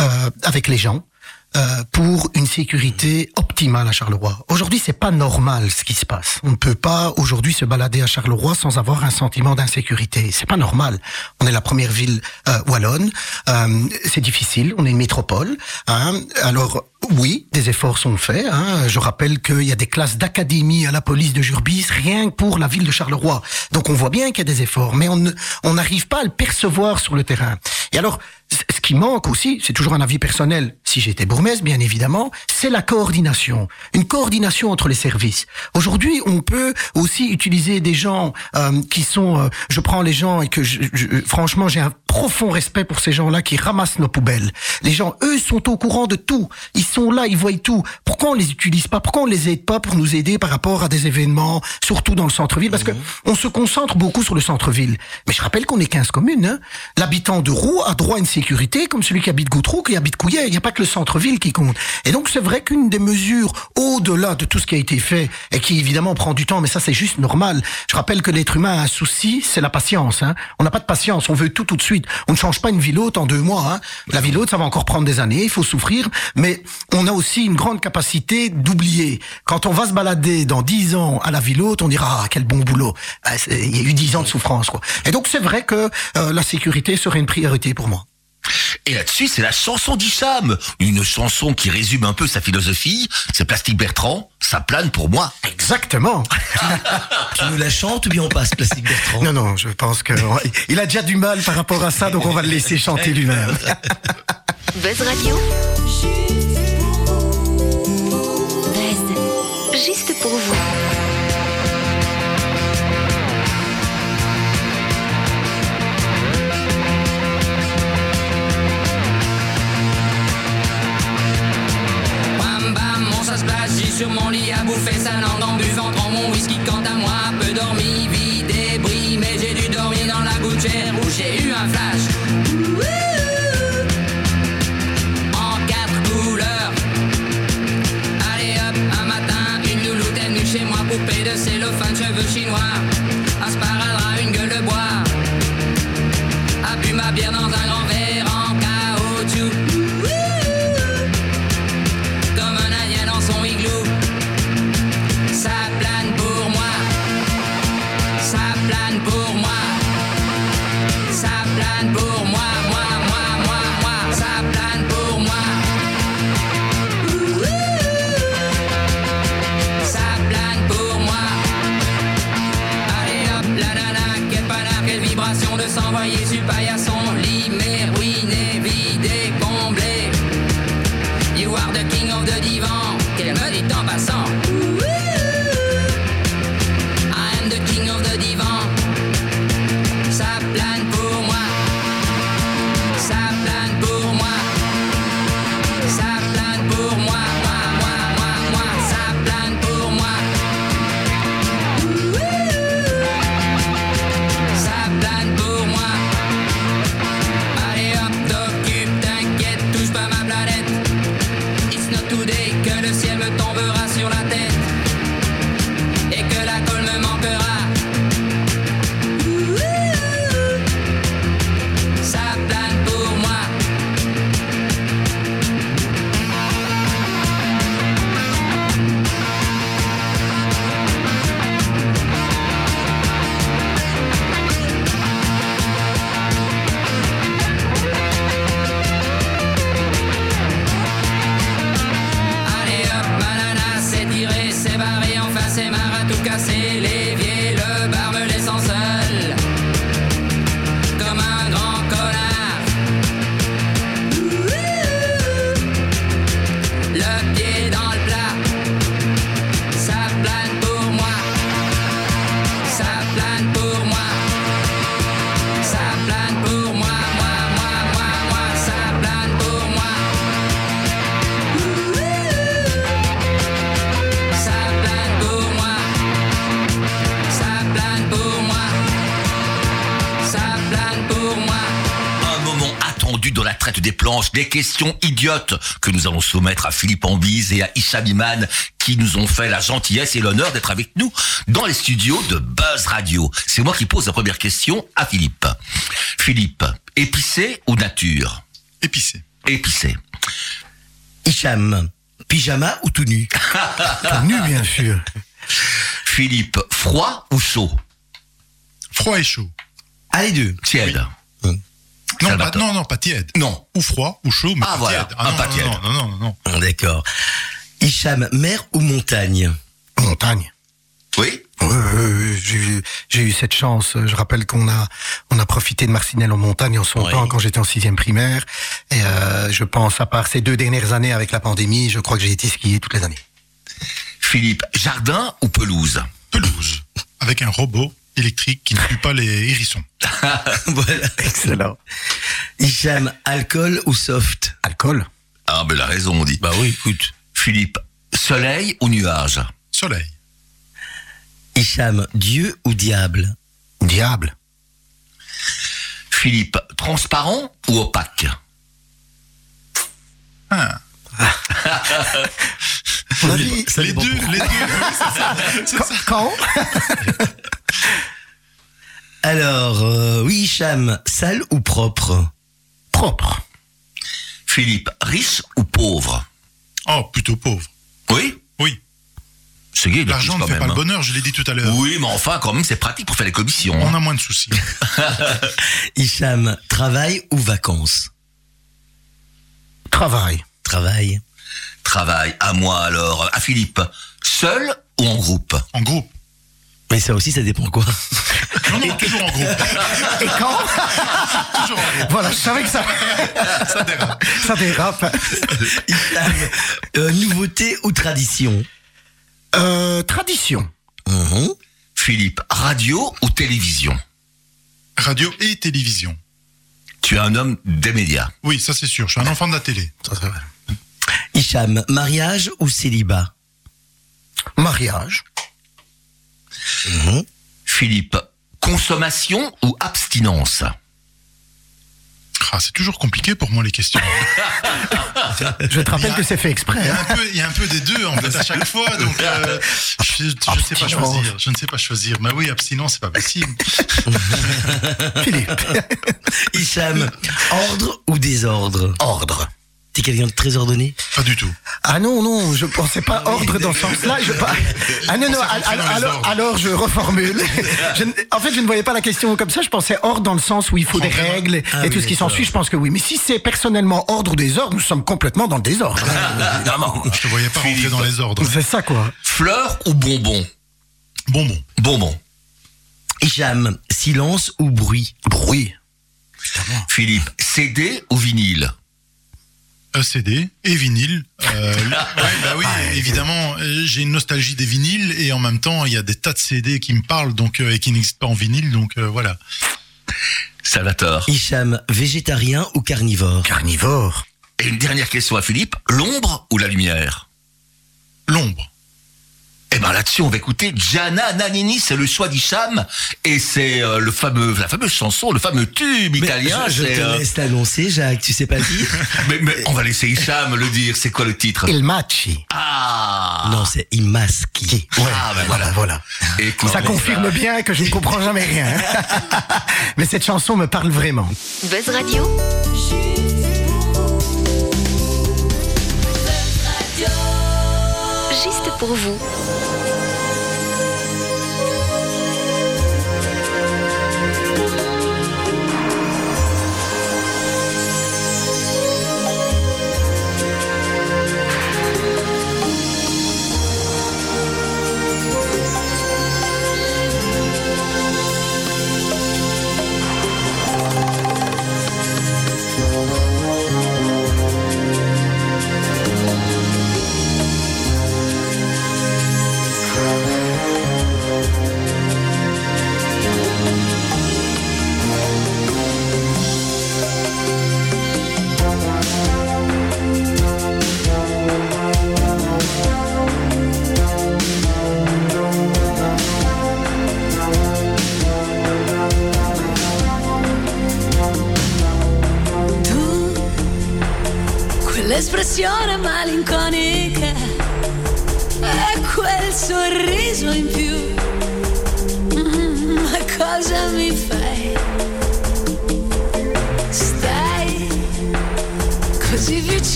euh, avec les gens, euh, pour une sécurité optimale à Charleroi. Aujourd'hui, c'est pas normal ce qui se passe. On ne peut pas aujourd'hui se balader à Charleroi sans avoir un sentiment d'insécurité. C'est pas normal. On est la première ville euh, wallonne. Euh, c'est difficile. On est une métropole. Hein. Alors oui, des efforts sont faits. Hein. Je rappelle qu'il y a des classes d'académie à la police de Jurbis rien que pour la ville de Charleroi. Donc on voit bien qu'il y a des efforts, mais on n'arrive pas à le percevoir sur le terrain. Et alors, ce qui manque aussi, c'est toujours un avis personnel, si j'étais bourgmestre, bien évidemment, c'est la coordination. Une coordination entre les services. Aujourd'hui, on peut aussi utiliser des gens euh, qui sont... euh, je prends les gens et que, je, je- franchement, j'ai un profond respect pour ces gens-là qui ramassent nos poubelles. Les gens, eux, sont au courant de tout. Ils sont là, ils voient tout. Pourquoi on les utilise pas? Pourquoi on les aide pas pour nous aider par rapport à des événements, surtout dans le centre-ville? Parce que on se concentre beaucoup sur le centre-ville. Mais je rappelle qu'on est 15 communes. Hein. L'habitant de Roux a droit à une sécurité comme celui qui habite Goutrou, qui habite Couillet. Il n'y a pas que le centre-ville qui compte. Et donc c'est vrai qu'une des mesures au-delà de tout ce qui a été fait et qui évidemment prend du temps, mais ça c'est juste normal. Je rappelle que l'être humain a un souci, c'est la patience. Hein. On n'a pas de patience, on veut tout tout de suite. On ne change pas une ville haute en deux mois. Hein. La ville haute, ça va encore prendre des années, il faut souffrir, mais on a aussi une grande capacité d'oublier. Quand on va se balader dans dix ans à la ville haute, on dira ah, quel bon boulot. Ah, Il y a eu dix ans de souffrance, quoi. Et donc c'est vrai que euh, la sécurité serait une priorité pour moi. Et là-dessus, c'est la chanson d'Hicham. Une chanson qui résume un peu sa philosophie. C'est Plastique Bertrand. Ça plane pour moi. Exactement. Tu nous la chantes ou bien on passe, Plastique Bertrand? Non, non, je pense que il a déjà du mal par rapport à ça, donc on va le laisser chanter lui-même. Buzz Radio. Buzz. Juste pour vous. Sur mon lit à bouffer sa langue en buvant mon whisky quant à moi, peu dormi, vie débris, mais j'ai dû dormir dans la gouttière où j'ai eu un flash. Wouhou En quatre couleurs. Allez hop, un matin, une louloute venue chez moi, poupée de cellophane, cheveux chinois, questions idiotes que nous allons soumettre à Philippe Ambise et à Hicham Iman qui nous ont fait la gentillesse et l'honneur d'être avec nous dans les studios de Buzz Radio. C'est moi qui pose la première question à Philippe. Philippe, épicé ou nature? Épicé. Épicé. Hicham, pyjama ou tout nu? Tout nu, bien sûr. Philippe, froid ou chaud? Froid et chaud. Ah, les deux. Tiède. Non, pas, non, non, pas tiède. Non. Ou froid, ou chaud, mais Ah, pas voilà, tiède. un non, pas non, tiède. Non, non, non, non. Ah, D'accord. Hicham, mer ou montagne Montagne. Oui Oui, oui, oui, j'ai eu- j'ai eu cette chance. Je rappelle qu'on a on a profité de Marcinelle en montagne en son Oui. temps quand j'étais en sixième primaire. Et euh, je pense à part ces deux dernières années avec la pandémie, je crois que j'ai été skier toutes les années. Philippe, jardin ou pelouse? Pelouse. Avec un robot électrique qui ne tue pas les hérissons. Voilà. Excellent. Hicham, alcool ou soft? Alcool. Ah, ben la raison, on dit. Bah oui, écoute. Philippe, soleil ou nuage? Soleil. Hicham, Dieu ou diable? Diable. Philippe, transparent ou opaque? Ah, On a dit- Ça les deux, les deux. oui, c'est ça, c'est Quand, ça. quand? Alors, euh, oui, Hicham, sale ou propre? Propre. Philippe, riche ou pauvre? Oh, plutôt pauvre. Oui? Oui. C'est gay, L'argent ne fait même, pas le hein. bonheur, je l'ai dit tout à l'heure. Oui, mais enfin, quand même, c'est pratique pour faire les commissions. On hein. a moins de soucis. Hicham, travail ou vacances? Travail. Travail. Travail, à moi alors. À Philippe, seul ou en groupe? En groupe. Mais ça aussi, ça dépend quoi. Non, non, toujours en groupe. Et quand toujours en groupe. Voilà, je savais que ça, Ça dérape. ça dérape. Euh, nouveauté ou tradition Euh, tradition. Mhm. Philippe, radio ou télévision Radio et télévision. Tu es un homme des médias. Oui, ça c'est sûr. Je suis un enfant de la télé. Hicham, mariage ou célibat Mariage. Mhm. Philippe, consommation ou abstinence Ah, c'est toujours compliqué pour moi les questions. Je te rappelle a- que c'est fait Il y, exprès. a hein. un peu, il y a un peu des deux en fait à chaque fois, donc euh, je, je ne sais pas choisir. Je ne sais pas choisir. Mais oui, abstinence, c'est pas possible. Philippe. Hicham, ordre ou désordre Ordre. T'es quelqu'un de très ordonné Pas du tout. Ah non, non, je pensais pas ordre dans ce sens-là. Je pas... Ah non, non, alors, alors je reformule. Je en fait, je ne voyais pas la question comme ça. Je pensais ordre dans le sens où il faut des règles Ah et oui, tout ce qui s'ensuit. Je pense que oui. Mais si c'est personnellement ordre ou désordre, nous sommes complètement dans le désordre. Évidemment. Je te voyais pas rentrer Philippe. dans les ordres. C'est ça, quoi. Fleur ou bonbon Bonbon. Bonbon. Hicham, silence ou bruit Bruit. Philippe, CD ou vinyle CD et vinyle. Euh, ouais, bah oui, évidemment, euh, j'ai une nostalgie des vinyles et en même temps, il y a des tas de CD qui me parlent donc euh, et qui n'existent pas en vinyle, donc euh, voilà. Salvatore. Hicham, végétarien ou carnivore? Carnivore. Et une dernière question à Philippe. L'ombre ou la lumière? L'ombre. Eh ben là-dessus, on va écouter Gianna Nannini, c'est le choix d'Hicham, et c'est euh, le fameux, la fameuse chanson, le fameux tube Mais italien. je, je c'est, te euh, laisse l'annoncer, Jacques, tu sais pas dire mais, mais on va laisser Hicham le dire. C'est quoi le titre? Il matchi. Ah Non, c'est Imaski. Ouais. Ah, ben voilà. voilà. Écoute, Ça confirme bien que je ne comprends jamais rien. Mais cette chanson me parle vraiment. Buzz Radio. Juste pour vous.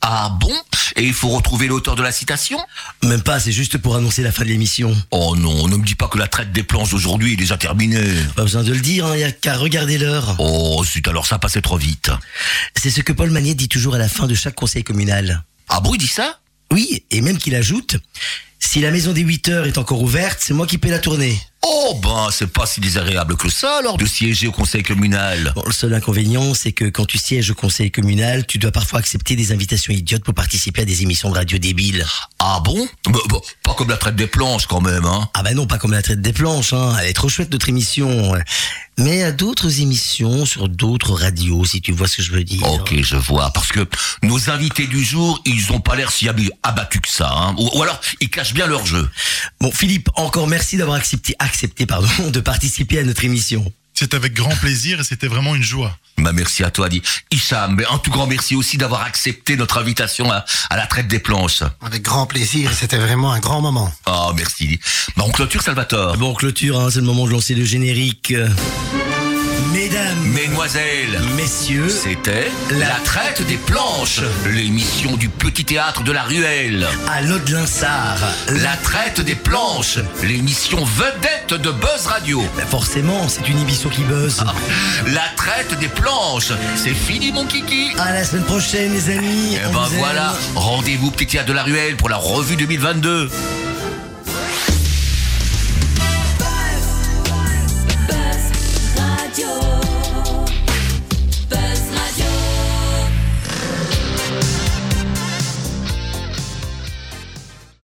Ah bon? Et il faut retrouver l'auteur de la citation? Même pas, c'est juste pour annoncer la fin de l'émission. Oh non, ne me dis pas que la traite des planches d'aujourd'hui est déjà terminée. Pas besoin de le dire, il n'y a qu'à regarder l'heure. Oh zut, alors ça passait trop vite. C'est ce que Paul Magnet dit toujours à la fin de chaque conseil communal. Ah bon, il dit ça? Oui, et même qu'il ajoute, si la maison des 8 heures est encore ouverte, c'est moi qui paie la tournée. Oh ben, c'est pas si désagréable que ça alors de siéger au conseil communal. Bon, le seul inconvénient, c'est que quand tu sièges au conseil communal, tu dois parfois accepter des invitations idiotes pour participer à des émissions de radio débiles. Ah bon? Bah, bah, Pas comme la traite des planches quand même, hein. Ah bah non, pas comme la traite des planches, hein. Elle est trop chouette notre émission. Mais à d'autres émissions, sur d'autres radios, si tu vois ce que je veux dire. Ok, je vois. Parce que nos invités du jour, ils ont pas l'air si abattus que ça. Hein. Ou, ou alors, ils cachent bien leur jeu. Bon, Philippe, encore merci d'avoir accepté, accepté, pardon, de participer à notre émission. C'est avec grand plaisir et c'était vraiment une joie. Bah, merci à toi, dit Hicham. Mais un tout grand merci aussi d'avoir accepté notre invitation à, à la traite des planches. Avec grand plaisir, et c'était vraiment un grand moment. Ah, merci. dit. Bah, on clôture, Salvatore. Bon, clôture, hein, c'est le moment de lancer le générique. Mesdames, Mesdemoiselles, messieurs, c'était La traite des planches, l'émission du petit théâtre de la ruelle. à l'Aude-Linsard. La traite des planches, l'émission vedette de Buzz Radio. Bah, forcément, c'est une émission qui buzz. La traite des planches, c'est fini mon kiki. À la semaine prochaine, les amis. Et On ben voilà, rendez-vous petit théâtre de la ruelle pour la revue 2022.